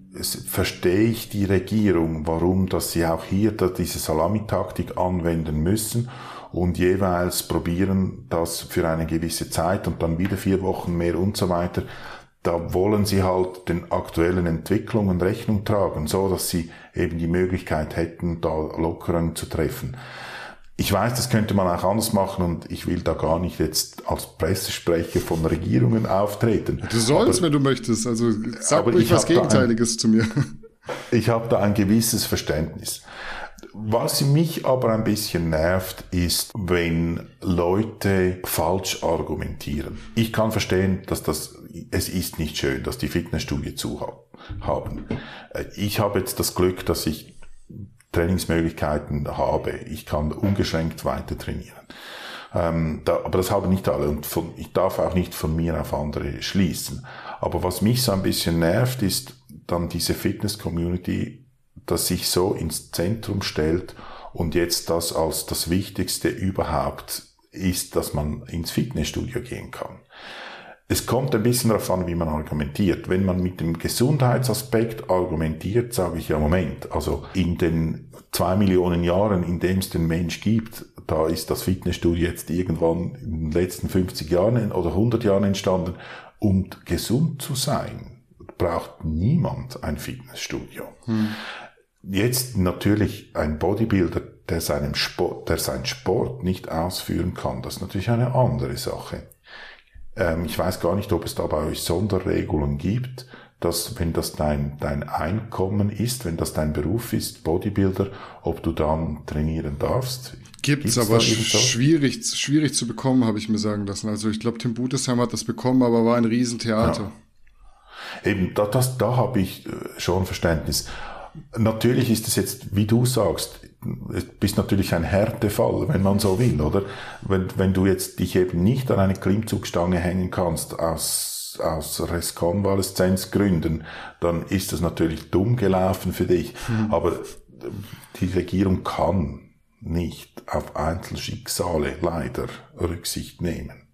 verstehe ich die Regierung, warum, dass sie auch hier diese Salamitaktik anwenden müssen und jeweils probieren, das für eine gewisse Zeit und dann wieder vier Wochen mehr und so weiter. Da wollen sie halt den aktuellen Entwicklungen Rechnung tragen, so dass sie eben die Möglichkeit hätten, da Lockeren zu treffen. Ich weiß, das könnte man auch anders machen und ich will da gar nicht jetzt als Pressesprecher von Regierungen auftreten. Du sollst, aber, wenn du möchtest. Also sag ruhig was Gegenteiliges ein, zu mir. Ich habe da ein gewisses Verständnis. Was mich aber ein bisschen nervt, ist, wenn Leute falsch argumentieren. Ich kann verstehen, dass das, es ist nicht schön, dass die Fitnessstudie zu haben. Ich habe jetzt das Glück, dass ich Trainingsmöglichkeiten habe. Ich kann ungeschränkt weiter trainieren. Ähm, da, aber das haben nicht alle und von, ich darf auch nicht von mir auf andere schließen. Aber was mich so ein bisschen nervt, ist dann diese Fitness-Community, dass sich so ins Zentrum stellt und jetzt das als das Wichtigste überhaupt ist, dass man ins Fitnessstudio gehen kann. Es kommt ein bisschen darauf an, wie man argumentiert. Wenn man mit dem Gesundheitsaspekt argumentiert, sage ich ja, Moment, also in den zwei Millionen Jahren, in dem es den Mensch gibt, da ist das Fitnessstudio jetzt irgendwann in den letzten 50 Jahren oder 100 Jahren entstanden. Um gesund zu sein, braucht niemand ein Fitnessstudio. Hm. Jetzt natürlich ein Bodybuilder, der seinem Sport, der seinen Sport nicht ausführen kann, das ist natürlich eine andere Sache. Ähm, ich weiß gar nicht, ob es da bei euch Sonderregelungen gibt, dass wenn das dein, dein Einkommen ist, wenn das dein Beruf ist, Bodybuilder, ob du dann trainieren darfst. Gibt's, Gibt's aber schwierig, schwierig zu bekommen, habe ich mir sagen lassen. Also ich glaube, Tim Butesheim hat das bekommen, aber war ein Riesentheater. Ja. Eben, da, das, da habe ich äh, schon Verständnis. Natürlich ist es jetzt, wie du sagst, bist natürlich ein Härtefall, wenn man so will, oder? Wenn, wenn du jetzt dich eben nicht an eine Klimmzugstange hängen kannst aus, aus Reskonvaleszenzgründen, dann ist das natürlich dumm gelaufen für dich. Mhm. Aber die Regierung kann nicht auf Einzelschicksale leider Rücksicht nehmen.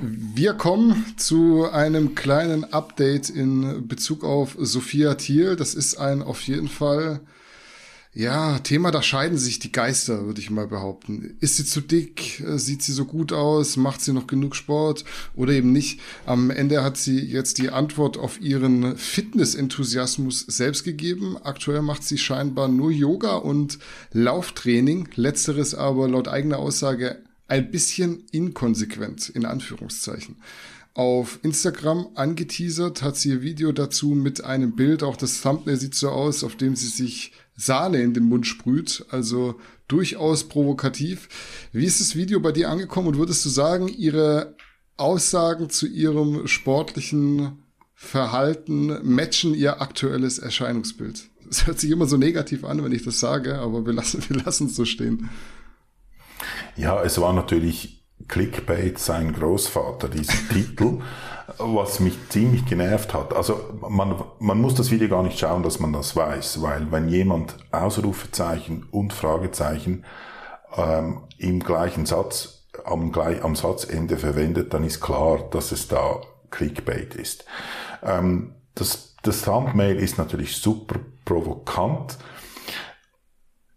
Wir kommen zu einem kleinen Update in Bezug auf Sophia Thiel. Das ist ein auf jeden Fall ja, Thema, da scheiden sich die Geister, würde ich mal behaupten. Ist sie zu dick? Äh, sieht sie so gut aus? Macht sie noch genug Sport? Oder eben nicht? Am Ende hat sie jetzt die Antwort auf ihren Fitness-Enthusiasmus selbst gegeben. Aktuell macht sie scheinbar nur Yoga und Lauftraining. Letzteres aber laut eigener Aussage ein bisschen inkonsequent, in Anführungszeichen auf Instagram angeteasert, hat sie ihr Video dazu mit einem Bild, auch das Thumbnail sieht so aus, auf dem sie sich Sahne in den Mund sprüht, also durchaus provokativ. Wie ist das Video bei dir angekommen und würdest du sagen, ihre Aussagen zu ihrem sportlichen Verhalten matchen ihr aktuelles Erscheinungsbild? Das hört sich immer so negativ an, wenn ich das sage, aber wir lassen, wir lassen es so stehen. Ja, es war natürlich Clickbait sein Großvater, dieser Titel, was mich ziemlich genervt hat. Also man, man muss das Video gar nicht schauen, dass man das weiß, weil wenn jemand Ausrufezeichen und Fragezeichen ähm, im gleichen Satz, am, am Satzende verwendet, dann ist klar, dass es da Clickbait ist. Ähm, das, das Thumbnail ist natürlich super provokant.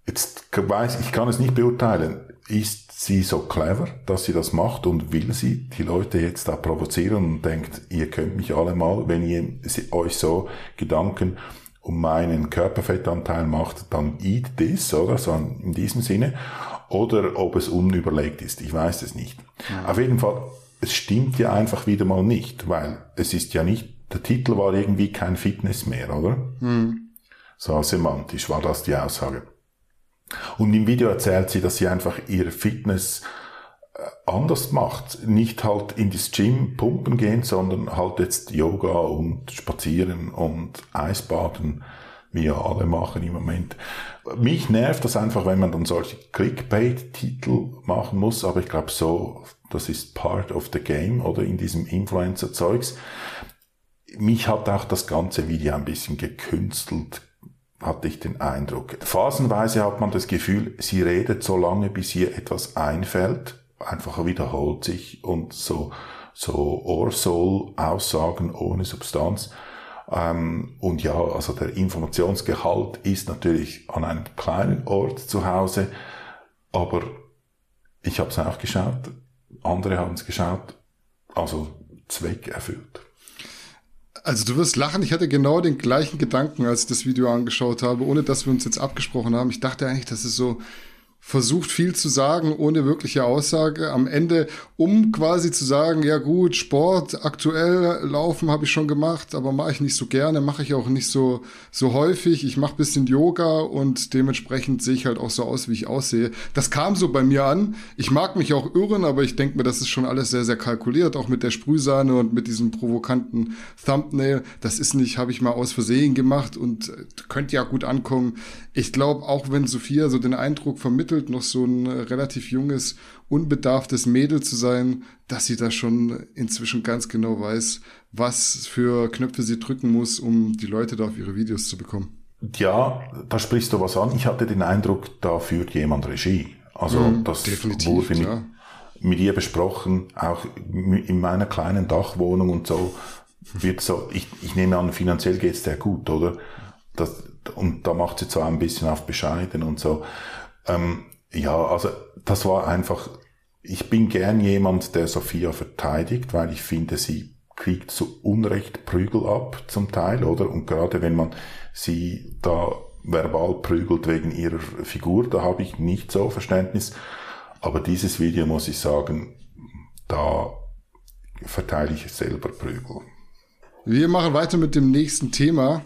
Jetzt weiß ich kann es nicht beurteilen. Ist sie so clever, dass sie das macht und will sie die Leute jetzt da provozieren und denkt, ihr könnt mich alle mal, wenn ihr euch so Gedanken um meinen Körperfettanteil macht, dann eat this, oder? So in diesem Sinne. Oder ob es unüberlegt ist. Ich weiß es nicht. Ja. Auf jeden Fall, es stimmt ja einfach wieder mal nicht, weil es ist ja nicht, der Titel war irgendwie kein Fitness mehr, oder? Hm. So semantisch war das die Aussage. Und im Video erzählt sie, dass sie einfach ihre Fitness äh, anders macht. Nicht halt in das Gym pumpen gehen, sondern halt jetzt Yoga und Spazieren und Eisbaden, wie ja alle machen im Moment. Mich nervt das einfach, wenn man dann solche Clickbait-Titel machen muss, aber ich glaube so, das ist part of the game oder in diesem Influencer-Zeugs. Mich hat auch das ganze Video ein bisschen gekünstelt hatte ich den Eindruck. Phasenweise hat man das Gefühl, sie redet so lange, bis ihr etwas einfällt, einfach wiederholt sich und so, so Ohrsoll-Aussagen ohne Substanz. Ähm, und ja, also der Informationsgehalt ist natürlich an einem kleinen Ort zu Hause, aber ich habe es auch geschaut, andere haben es geschaut, also Zweck erfüllt. Also du wirst lachen, ich hatte genau den gleichen Gedanken, als ich das Video angeschaut habe, ohne dass wir uns jetzt abgesprochen haben. Ich dachte eigentlich, das ist so versucht viel zu sagen, ohne wirkliche Aussage. Am Ende, um quasi zu sagen, ja gut, Sport, aktuell laufen habe ich schon gemacht, aber mache ich nicht so gerne, mache ich auch nicht so, so häufig. Ich mache bisschen Yoga und dementsprechend sehe ich halt auch so aus, wie ich aussehe. Das kam so bei mir an. Ich mag mich auch irren, aber ich denke mir, das ist schon alles sehr, sehr kalkuliert, auch mit der Sprühsahne und mit diesem provokanten Thumbnail. Das ist nicht, habe ich mal aus Versehen gemacht und könnte ja gut ankommen. Ich glaube, auch wenn Sophia so den Eindruck vermittelt, vermittelt, noch so ein relativ junges, unbedarftes Mädel zu sein, dass sie da schon inzwischen ganz genau weiß, was für Knöpfe sie drücken muss, um die Leute da auf ihre Videos zu bekommen. Ja, da sprichst du was an. Ich hatte den Eindruck, da führt jemand Regie. Also mhm, das wurde mit, mit ihr besprochen, auch in meiner kleinen Dachwohnung und so wird so, ich, ich nehme an, finanziell geht's der gut, oder? Das, und da macht sie zwar ein bisschen auf bescheiden und so. Ähm, ja, also das war einfach, ich bin gern jemand, der Sophia verteidigt, weil ich finde, sie kriegt zu Unrecht Prügel ab zum Teil, oder? Und gerade wenn man sie da verbal prügelt wegen ihrer Figur, da habe ich nicht so Verständnis. Aber dieses Video muss ich sagen, da verteile ich selber Prügel. Wir machen weiter mit dem nächsten Thema.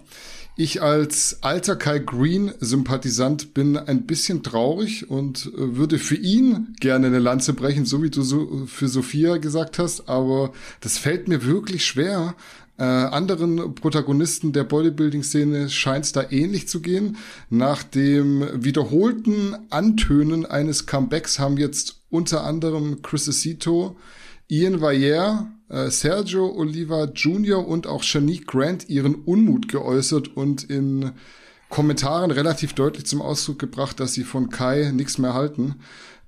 Ich als alter Kai Green-Sympathisant bin ein bisschen traurig und äh, würde für ihn gerne eine Lanze brechen, so wie du so für Sophia gesagt hast, aber das fällt mir wirklich schwer. Äh, anderen Protagonisten der Bodybuilding-Szene scheint es da ähnlich zu gehen. Nach dem wiederholten Antönen eines Comebacks haben jetzt unter anderem Chris Acito, Ian äh, Sergio Oliva Jr. und auch Shanique Grant ihren Unmut geäußert und in Kommentaren relativ deutlich zum Ausdruck gebracht, dass sie von Kai nichts mehr halten.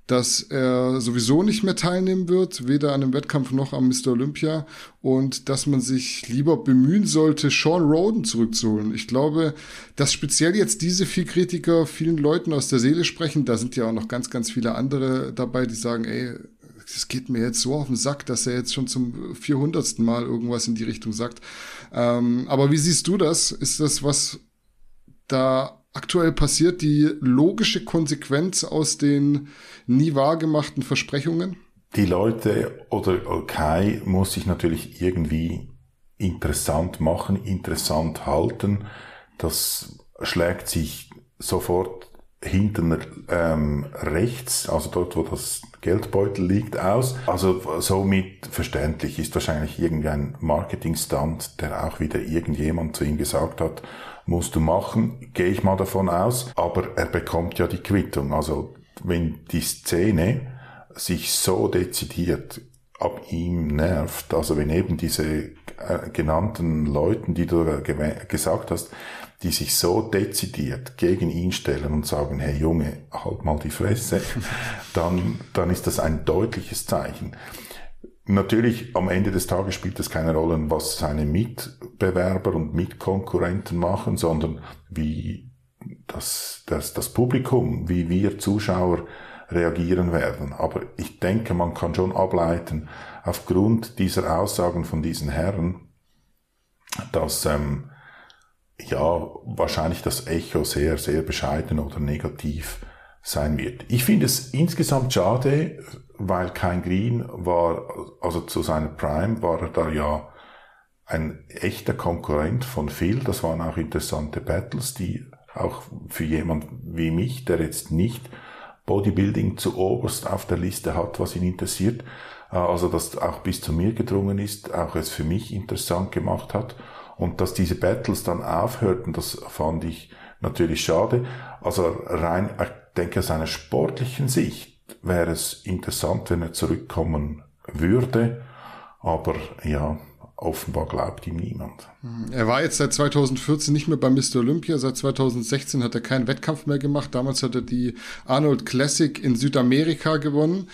dass er sowieso nicht mehr teilnehmen wird, weder an dem Wettkampf noch am Mr. Olympia und dass man sich lieber bemühen sollte, Sean Roden zurückzuholen. Ich glaube, dass speziell jetzt diese vier Kritiker vielen Leuten aus der Seele sprechen. Da sind ja auch noch ganz, ganz viele andere dabei, die sagen, ey, es geht mir jetzt so auf den Sack, dass er jetzt schon zum 400. Mal irgendwas in die Richtung sagt. Ähm, aber wie siehst du das? Ist das was da aktuell passiert, die logische Konsequenz aus den nie wahrgemachten Versprechungen? Die Leute oder Kai muss sich natürlich irgendwie interessant machen, interessant halten. Das schlägt sich sofort hinten ähm, rechts, also dort, wo das Geldbeutel liegt, aus. Also somit verständlich ist wahrscheinlich irgendwie ein Marketingstand, der auch wieder irgendjemand zu ihm gesagt hat, musst du machen, gehe ich mal davon aus. Aber er bekommt ja die Quittung. Also wenn die Szene sich so dezidiert ab ihm nervt, also wenn eben diese äh, genannten Leuten, die du gesagt hast, die sich so dezidiert gegen ihn stellen und sagen, hey Junge, halt mal die Fresse, dann, dann ist das ein deutliches Zeichen. Natürlich, am Ende des Tages spielt es keine Rolle, was seine Mitbewerber und Mitkonkurrenten machen, sondern wie das, das, das Publikum, wie wir Zuschauer reagieren werden. Aber ich denke, man kann schon ableiten, aufgrund dieser Aussagen von diesen Herren, dass ähm, ja wahrscheinlich das Echo sehr, sehr bescheiden oder negativ sein wird. Ich finde es insgesamt schade, weil kein Green war, also zu seiner Prime war er da ja ein echter Konkurrent von Phil. Das waren auch interessante Battles, die auch für jemand wie mich, der jetzt nicht Bodybuilding zu oberst auf der Liste hat, was ihn interessiert, äh, also dass auch bis zu mir gedrungen ist, auch es für mich interessant gemacht hat und dass diese Battles dann aufhörten, das fand ich natürlich schade. Also rein, ich denke aus einer sportlichen Sicht wäre es interessant, wenn er zurückkommen würde. Aber ja, offenbar glaubt ihm niemand. Er war jetzt seit 2014 nicht mehr bei Mr. Olympia. Seit 2016 hat er keinen Wettkampf mehr gemacht. Damals hat er die Arnold Classic in Südamerika gewonnen.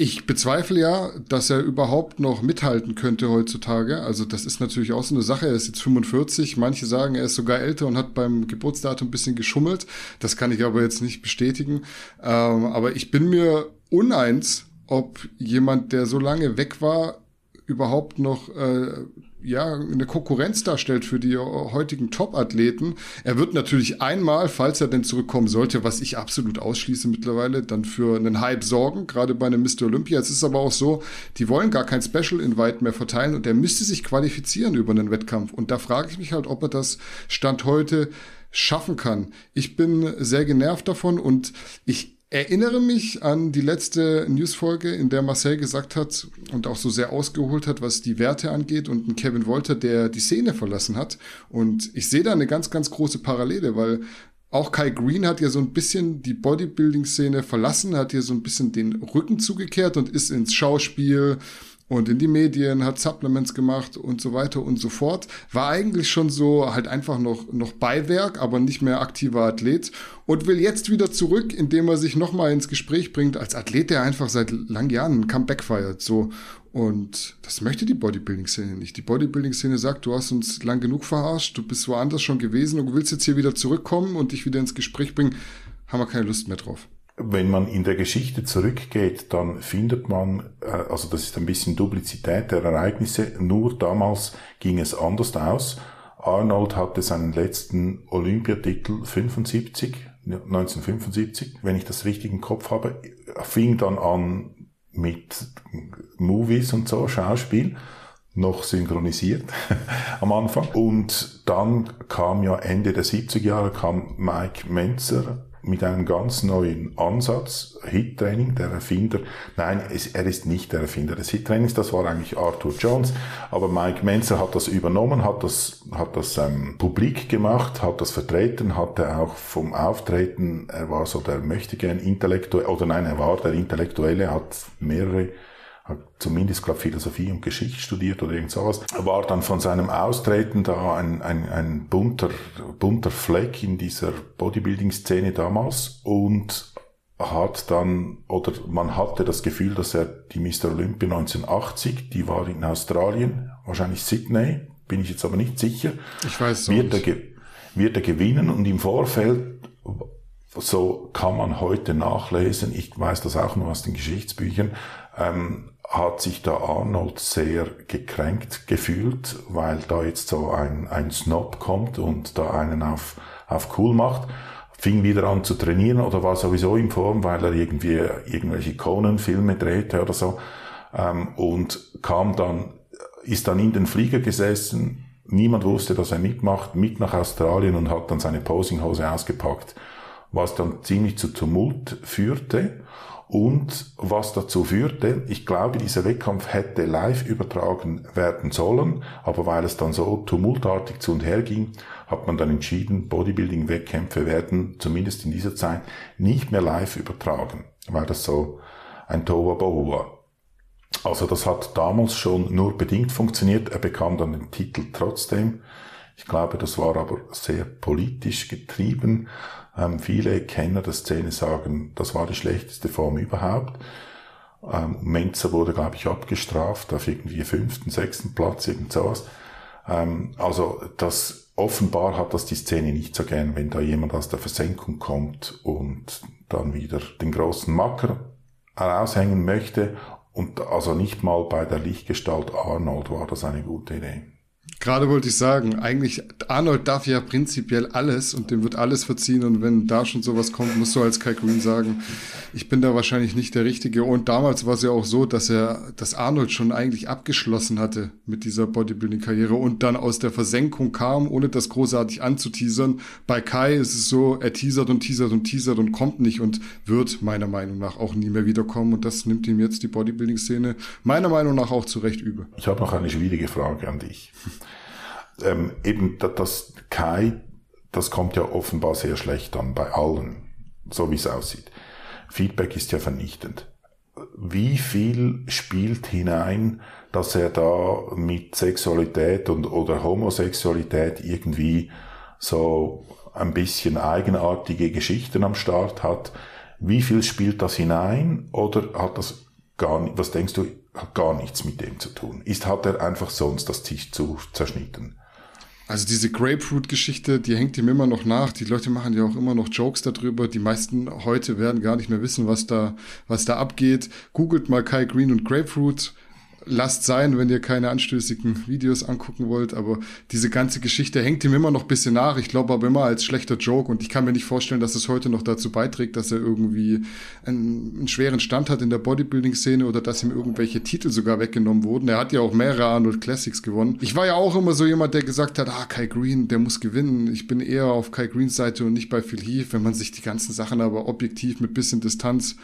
Ich bezweifle ja, dass er überhaupt noch mithalten könnte heutzutage. Also das ist natürlich auch so eine Sache. Er ist jetzt 45. Manche sagen, er ist sogar älter und hat beim Geburtsdatum ein bisschen geschummelt. Das kann ich aber jetzt nicht bestätigen. Ähm, aber ich bin mir uneins, ob jemand, der so lange weg war, überhaupt noch äh, ja eine Konkurrenz darstellt für die heutigen Top-Athleten. Er wird natürlich einmal, falls er denn zurückkommen sollte, was ich absolut ausschließe mittlerweile, dann für einen Hype sorgen, gerade bei einem Mr. Olympia. Es ist aber auch so, die wollen gar kein Special Invite mehr verteilen und er müsste sich qualifizieren über einen Wettkampf. Und da frage ich mich halt, ob er das Stand heute schaffen kann. Ich bin sehr genervt davon und ich erinnere mich an die letzte Newsfolge, in der Marcel gesagt hat und auch so sehr ausgeholt hat, was die Werte angeht und ein Kevin Wolter, der die Szene verlassen hat. Und ich sehe da eine ganz, ganz große Parallele, weil auch Kai Green hat ja so ein bisschen die Bodybuilding-Szene verlassen, hat hier so ein bisschen den Rücken zugekehrt und ist ins Schauspiel und in die Medien, hat Supplements gemacht und so weiter und so fort. War eigentlich schon so halt einfach noch, noch Beiwerk, aber nicht mehr aktiver Athlet und will jetzt wieder zurück, indem er sich nochmal ins Gespräch bringt, als Athlet, der einfach seit langen Jahren ein Comeback feiert, so. Und das möchte die Bodybuilding-Szene nicht. Die Bodybuilding-Szene sagt, du hast uns lang genug verarscht, du bist woanders schon gewesen und du willst jetzt hier wieder zurückkommen und dich wieder ins Gespräch bringen, haben wir keine Lust mehr drauf wenn man in der Geschichte zurückgeht, dann findet man, äh, also das ist ein bisschen Duplizität der Ereignisse, nur damals ging es anders aus. Arnold hatte seinen letzten Olympiatitel 75, 1975, wenn ich das richtig im Kopf habe, fing dann an mit Movies und so, Schauspiel, noch synchronisiert am Anfang. Und dann kam ja Ende der 70er Jahre kam Mike Menzer mit einem ganz neuen Ansatz, Hit-Training, der Erfinder, nein, es, er ist nicht der Erfinder des Hit-Trainings, das war eigentlich Arthur Jones, aber Mike Menzer hat das übernommen, hat das, hat das ähm, publik gemacht, hat das vertreten, hatte auch vom Auftreten, er war so der möchte gern Intellektuelle, oder nein, er war der Intellektuelle, hat mehrere hat zumindest, glaube Philosophie und Geschichte studiert oder irgend sowas, war dann von seinem Austreten da ein, ein, ein bunter, bunter Fleck in dieser Bodybuilding-Szene damals und hat dann, oder man hatte das Gefühl, dass er die Mr. Olympia 1980, die war in Australien, wahrscheinlich Sydney, bin ich jetzt aber nicht sicher. Ich weiß wird, er, wird er gewinnen und im Vorfeld, so kann man heute nachlesen, ich weiß das auch nur aus den Geschichtsbüchern, ähm, hat sich da Arnold sehr gekränkt gefühlt, weil da jetzt so ein, ein Snob kommt und da einen auf, auf cool macht. Fing wieder an zu trainieren oder war sowieso in Form, weil er irgendwie irgendwelche Conan-Filme drehte oder so. Ähm, und kam dann, ist dann in den Flieger gesessen. Niemand wusste, dass er mitmacht, mit nach Australien und hat dann seine Posinghose ausgepackt, was dann ziemlich zu Tumult führte. Und was dazu führte, ich glaube, dieser Wettkampf hätte live übertragen werden sollen, aber weil es dann so tumultartig zu und her ging, hat man dann entschieden, Bodybuilding-Wettkämpfe werden zumindest in dieser Zeit nicht mehr live übertragen, weil das so ein Tohuwabohu war. Also das hat damals schon nur bedingt funktioniert. Er bekam dann den Titel trotzdem. Ich glaube, das war aber sehr politisch getrieben. Ähm, viele Kenner der Szene sagen, das war die schlechteste Form überhaupt. Ähm, Menzer wurde, glaube ich, abgestraft auf irgendwie fünften, sechsten Platz, irgend sowas. Ähm, also das offenbar hat das die Szene nicht so gern, wenn da jemand aus der Versenkung kommt und dann wieder den großen Macker raushängen möchte. Und also nicht mal bei der Lichtgestalt Arnold war das eine gute Idee. Gerade wollte ich sagen, eigentlich, Arnold darf ja prinzipiell alles und dem wird alles verziehen und wenn da schon sowas kommt, musst du als Kai Green sagen, ich bin da wahrscheinlich nicht der Richtige und damals war es ja auch so, dass er, dass Arnold schon eigentlich abgeschlossen hatte mit dieser Bodybuilding-Karriere und dann aus der Versenkung kam, ohne das großartig anzuteasern. Bei Kai ist es so, er teasert und teasert und teasert und kommt nicht und wird meiner Meinung nach auch nie mehr wiederkommen und das nimmt ihm jetzt die Bodybuilding-Szene meiner Meinung nach auch zurecht übel. Ich habe noch eine schwierige Frage an dich ähm, eben das Kai, das kommt ja offenbar sehr schlecht an bei allen, so wie es aussieht. Feedback ist ja vernichtend. Wie viel spielt hinein, dass er da mit Sexualität und oder Homosexualität irgendwie so ein bisschen eigenartige Geschichten am Start hat? Wie viel spielt das hinein oder hat das gar nicht, was denkst du, hat gar nichts mit dem zu tun? Ist, hat er einfach sonst das Tisch zu zerschnitten? Also diese Grapefruit-Geschichte, die hängt ihm immer noch nach. Die Leute machen ja auch immer noch Jokes darüber. Die meisten heute werden gar nicht mehr wissen, was da, was da abgeht. Googelt mal Kai Green und Grapefruit lasst sein, wenn ihr keine anstößigen Videos angucken wollt. Aber diese ganze Geschichte hängt ihm immer noch ein bisschen nach. Ich glaube aber immer als schlechter Joke. Und ich kann mir nicht vorstellen, dass es heute noch dazu beiträgt, dass er irgendwie einen, einen schweren Stand hat in der Bodybuilding-Szene oder dass ihm irgendwelche Titel sogar weggenommen wurden. Er hat ja auch mehrere Arnold Classics gewonnen. Ich war ja auch immer so jemand, der gesagt hat, ah, Kai Green, der muss gewinnen. Ich bin eher auf Kai Greens Seite und nicht bei Phil Heath. Wenn man sich die ganzen Sachen aber objektiv mit bisschen Distanz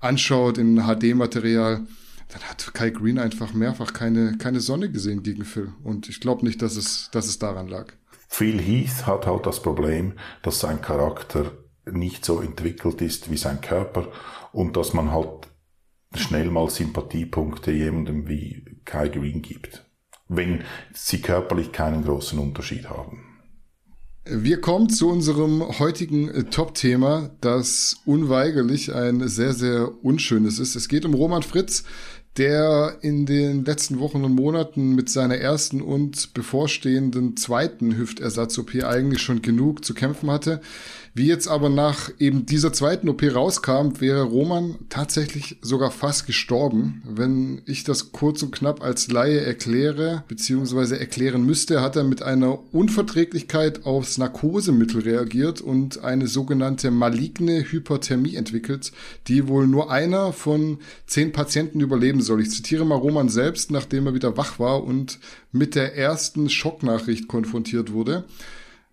anschaut in HD-Material, dann hat Kai Green einfach mehrfach keine, keine Sonne gesehen gegen Phil. Und ich glaube nicht, dass es, dass es daran lag. Phil Heath hat halt das Problem, dass sein Charakter nicht so entwickelt ist wie sein Körper und dass man halt schnell mal Sympathiepunkte jemandem wie Kai Green gibt, wenn sie körperlich keinen großen Unterschied haben. Wir kommen zu unserem heutigen äh, Top-Thema, das unweigerlich ein sehr, sehr unschönes ist. Es geht um Roman Fritz, der in den letzten Wochen und Monaten mit seiner ersten und bevorstehenden zweiten Hüftersatz-OP eigentlich schon genug zu kämpfen hatte. Wie jetzt aber nach eben dieser zweiten OP rauskam, wäre Roman tatsächlich sogar fast gestorben. Wenn ich das kurz und knapp als Laie erkläre, beziehungsweise erklären müsste, hat er mit einer Unverträglichkeit aufs Narkosemittel reagiert und eine sogenannte maligne Hyperthermie entwickelt, die wohl nur einer von zehn Patienten überleben soll. Ich zitiere mal Roman selbst, nachdem er wieder wach war und mit der ersten Schocknachricht konfrontiert wurde.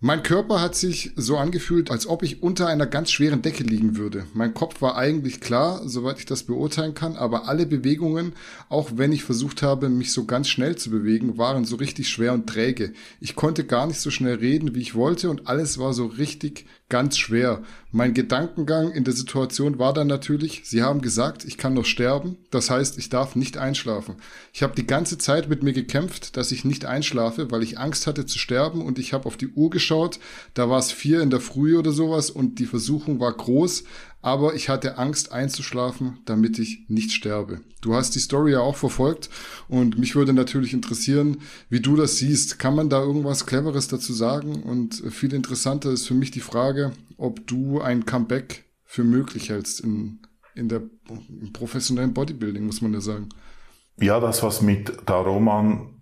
Mein Körper hat sich so angefühlt, als ob ich unter einer ganz schweren Decke liegen würde. Mein Kopf war eigentlich klar, soweit ich das beurteilen kann, aber alle Bewegungen, auch wenn ich versucht habe, mich so ganz schnell zu bewegen, waren so richtig schwer und träge. Ich konnte gar nicht so schnell reden, wie ich wollte und alles war so richtig ganz schwer. Mein Gedankengang in der Situation war dann natürlich, sie haben gesagt, ich kann noch sterben, das heißt, ich darf nicht einschlafen. Ich habe die ganze Zeit mit mir gekämpft, dass ich nicht einschlafe, weil ich Angst hatte zu sterben. Und ich habe auf die Uhr geschaut, da war es vier in der Früh oder sowas. Und die Versuchung war groß, aber ich hatte Angst einzuschlafen, damit ich nicht sterbe. Du hast die Story ja auch verfolgt und mich würde natürlich interessieren, wie du das siehst. Kann man da irgendwas Cleveres dazu sagen? Und viel interessanter ist für mich die Frage, ob du ein Comeback für möglich hältst in, in der im professionellen Bodybuilding, muss man ja sagen. Ja, das, was mit da Roman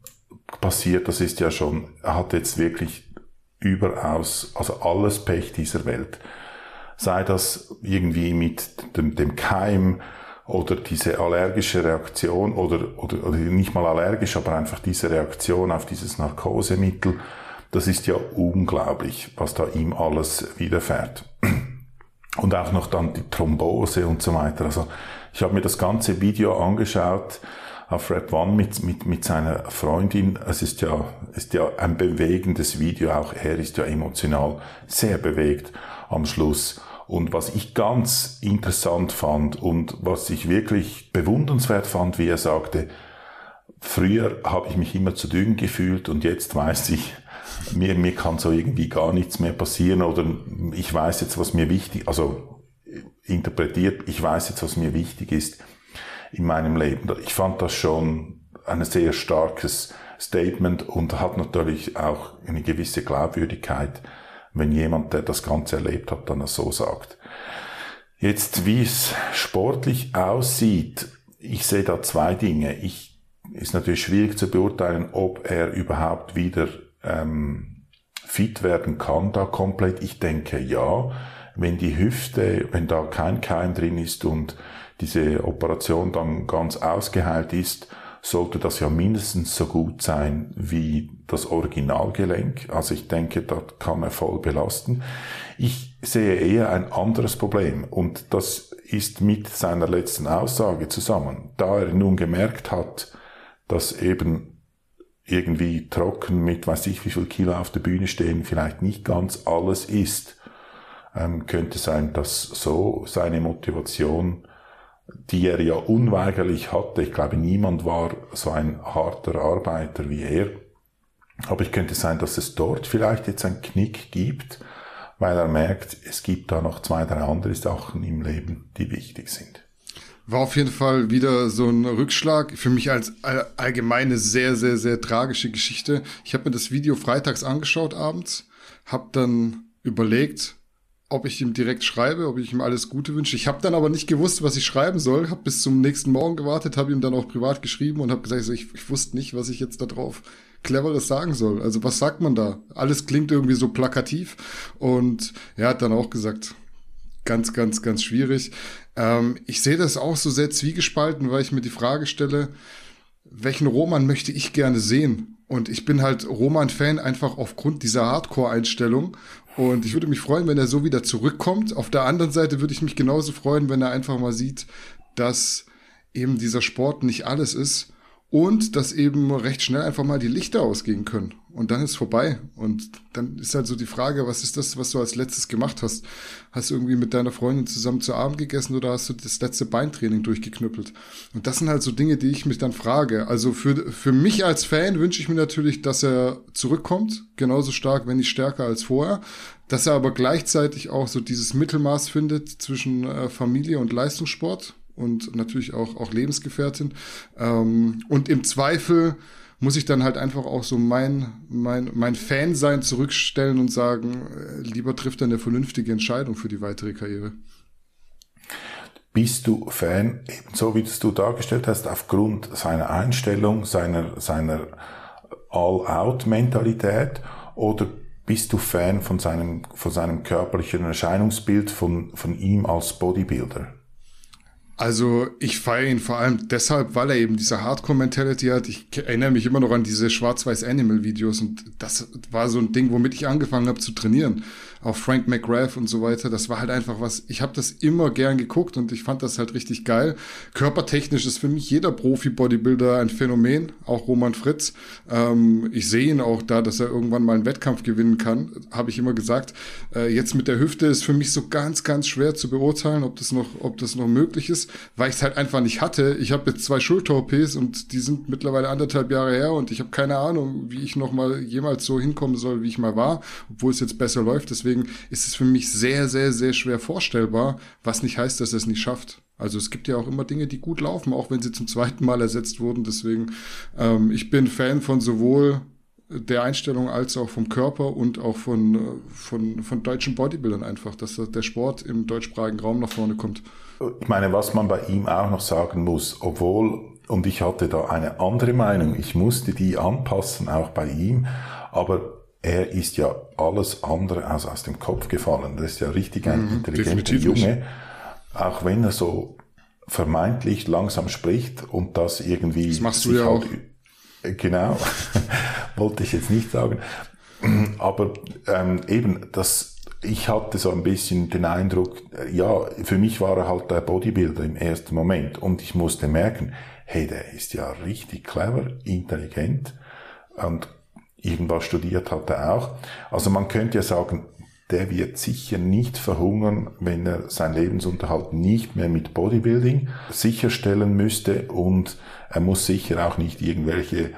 passiert, das ist ja schon, er hat jetzt wirklich überaus, also alles Pech dieser Welt sei das irgendwie mit dem, dem Keim oder diese allergische Reaktion oder, oder, oder nicht mal allergisch, aber einfach diese Reaktion auf dieses Narkosemittel, das ist ja unglaublich, was da ihm alles widerfährt. Und auch noch dann die Thrombose und so weiter. Also ich habe mir das ganze Video angeschaut auf Red One mit, mit, mit seiner Freundin. Es ist ja, ist ja ein bewegendes Video. Auch er ist ja emotional sehr bewegt am Schluss. Und was ich ganz interessant fand und was ich wirklich bewundernswert fand, wie er sagte, früher habe ich mich immer zu dünn gefühlt und jetzt weiß ich, mir, mir kann so irgendwie gar nichts mehr passieren oder ich weiß jetzt, was mir wichtig, also interpretiert, ich weiß jetzt, was mir wichtig ist in meinem Leben. Ich fand das schon ein sehr starkes Statement und hat natürlich auch eine gewisse Glaubwürdigkeit wenn jemand, der das Ganze erlebt hat, dann das so sagt. Jetzt, wie es sportlich aussieht, ich sehe da zwei Dinge. Ich, ist natürlich schwierig zu beurteilen, ob er überhaupt wieder ähm, fit werden kann da komplett. Ich denke ja, wenn die Hüfte, wenn da kein Keim drin ist und diese Operation dann ganz ausgeheilt ist, sollte das ja mindestens so gut sein wie das Originalgelenk. Also ich denke, dort kann er voll belasten. Ich sehe eher ein anderes Problem und das ist mit seiner letzten Aussage zusammen. Da er nun gemerkt hat, dass eben irgendwie trocken mit weiß ich wie viel Kilo auf der Bühne stehen vielleicht nicht ganz alles ist, ähm, könnte sein, dass so seine Motivation die er ja unweigerlich hatte. Ich glaube, niemand war so ein harter Arbeiter wie er. Aber ich könnte sein, dass es dort vielleicht jetzt einen Knick gibt, weil er merkt, es gibt da noch zwei, drei andere Sachen im Leben, die wichtig sind. War auf jeden Fall wieder so ein Rückschlag. Für mich als allgemeine sehr, sehr, sehr tragische Geschichte. Ich habe mir das Video freitags angeschaut abends, habe dann überlegt, ob ich ihm direkt schreibe, ob ich ihm alles Gute wünsche. Ich habe dann aber nicht gewusst, was ich schreiben soll. Habe bis zum nächsten Morgen gewartet, habe ihm dann auch privat geschrieben und habe gesagt, ich, ich wusste nicht, was ich jetzt da drauf cleveres sagen soll. Also was sagt man da? Alles klingt irgendwie so plakativ und er hat dann auch gesagt, ganz, ganz, ganz schwierig. Ähm, ich sehe das auch so sehr zwiegespalten, weil ich mir die Frage stelle, welchen Roman möchte ich gerne sehen? Und ich bin halt Roman-Fan einfach aufgrund dieser Hardcore-Einstellung und ich würde mich freuen, wenn er so wieder zurückkommt. Auf der anderen Seite würde ich mich genauso freuen, wenn er einfach mal sieht, dass eben dieser Sport nicht alles ist und dass eben recht schnell einfach mal die Lichter ausgehen können. Und dann ist vorbei. Und dann ist halt so die Frage, was ist das, was du als letztes gemacht hast? Hast du irgendwie mit deiner Freundin zusammen zu Abend gegessen oder hast du das letzte Beintraining durchgeknüppelt? Und das sind halt so Dinge, die ich mich dann frage. Also für, für mich als Fan wünsche ich mir natürlich, dass er zurückkommt. Genauso stark, wenn nicht stärker als vorher. Dass er aber gleichzeitig auch so dieses Mittelmaß findet zwischen äh, Familie und Leistungssport und natürlich auch, auch Lebensgefährtin. Ähm, und im Zweifel muss ich dann halt einfach auch so mein, mein, mein Fan-Sein zurückstellen und sagen, äh, lieber trifft er eine vernünftige Entscheidung für die weitere Karriere. Bist du Fan, so wie es du dargestellt hast, aufgrund seiner Einstellung, seiner, seiner All-Out-Mentalität oder bist du Fan von seinem, von seinem körperlichen Erscheinungsbild, von, von ihm als Bodybuilder? Also ich feiere ihn vor allem deshalb, weil er eben diese Hardcore-Mentality hat. Ich erinnere mich immer noch an diese Schwarz-Weiß-Animal-Videos und das war so ein Ding, womit ich angefangen habe zu trainieren auch Frank McGrath und so weiter. Das war halt einfach was, ich habe das immer gern geguckt und ich fand das halt richtig geil. Körpertechnisch ist für mich jeder Profi-Bodybuilder ein Phänomen, auch Roman Fritz. Ähm, ich sehe ihn auch da, dass er irgendwann mal einen Wettkampf gewinnen kann, habe ich immer gesagt. Äh, jetzt mit der Hüfte ist für mich so ganz, ganz schwer zu beurteilen, ob das noch, ob das noch möglich ist. weil ich es halt einfach nicht hatte. Ich habe jetzt zwei Schulter-OPs und die sind mittlerweile anderthalb Jahre her und ich habe keine Ahnung, wie ich noch mal jemals so hinkommen soll, wie ich mal war, obwohl es jetzt besser läuft. Deswegen ist es für mich sehr, sehr, sehr schwer vorstellbar, was nicht heißt, dass er es nicht schafft. Also es gibt ja auch immer Dinge, die gut laufen, auch wenn sie zum zweiten Mal ersetzt wurden. Deswegen, ähm, ich bin Fan von sowohl der Einstellung als auch vom Körper und auch von, äh, von, von deutschen Bodybuildern einfach, dass der Sport im deutschsprachigen Raum nach vorne kommt. Ich meine, was man bei ihm auch noch sagen muss, obwohl, und ich hatte da eine andere Meinung, ich musste die anpassen, auch bei ihm, aber er ist ja alles andere als aus dem Kopf gefallen. Das ist ja richtig ein mhm, intelligenter Junge, nicht. auch wenn er so vermeintlich langsam spricht und das irgendwie. Das machst du ja halt auch Genau, wollte ich jetzt nicht sagen. Aber ähm, eben, das, ich hatte so ein bisschen den Eindruck, ja, für mich war er halt der Bodybuilder im ersten Moment und ich musste merken, hey, der ist ja richtig clever, intelligent und irgendwas studiert hat er auch. Also man könnte ja sagen, der wird sicher nicht verhungern, wenn er sein Lebensunterhalt nicht mehr mit Bodybuilding sicherstellen müsste und er muss sicher auch nicht irgendwelche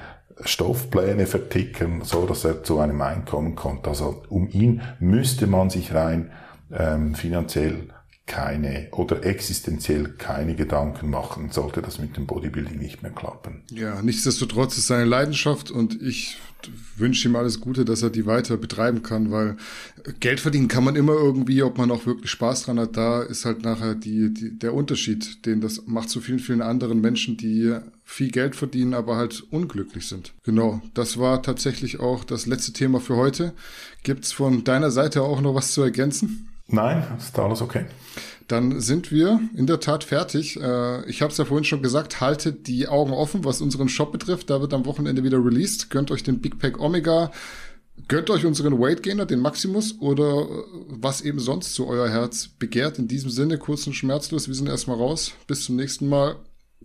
Stoffpläne verticken, so dass er zu einem Einkommen kommt. Also um ihn müsste man sich rein ähm, finanziell keine oder existenziell keine Gedanken machen, sollte das mit dem Bodybuilding nicht mehr klappen. Ja, nichtsdestotrotz ist seine Leidenschaft und ich wünsche ihm alles Gute, dass er die weiter betreiben kann, weil Geld verdienen kann man immer irgendwie, ob man auch wirklich Spaß dran hat, da ist halt nachher die, die, der Unterschied, den das macht zu vielen, vielen anderen Menschen, die viel Geld verdienen, aber halt unglücklich sind. Genau, das war tatsächlich auch das letzte Thema für heute. Gibt's von deiner Seite auch noch was zu ergänzen? Nein, ist alles okay. Dann sind wir in der Tat fertig. Äh, ich habe es ja vorhin schon gesagt, haltet die Augen offen, was unseren Shop betrifft. Da wird am Wochenende wieder released. Gönnt euch den Big Pack Omega. Gönnt euch unseren Weight Gainer, den Maximus oder äh, was eben sonst zu euer Herz begehrt. In diesem Sinne, kurz und schmerzlos. Wir sind erstmal raus. Bis zum nächsten Mal.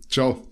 Ciao.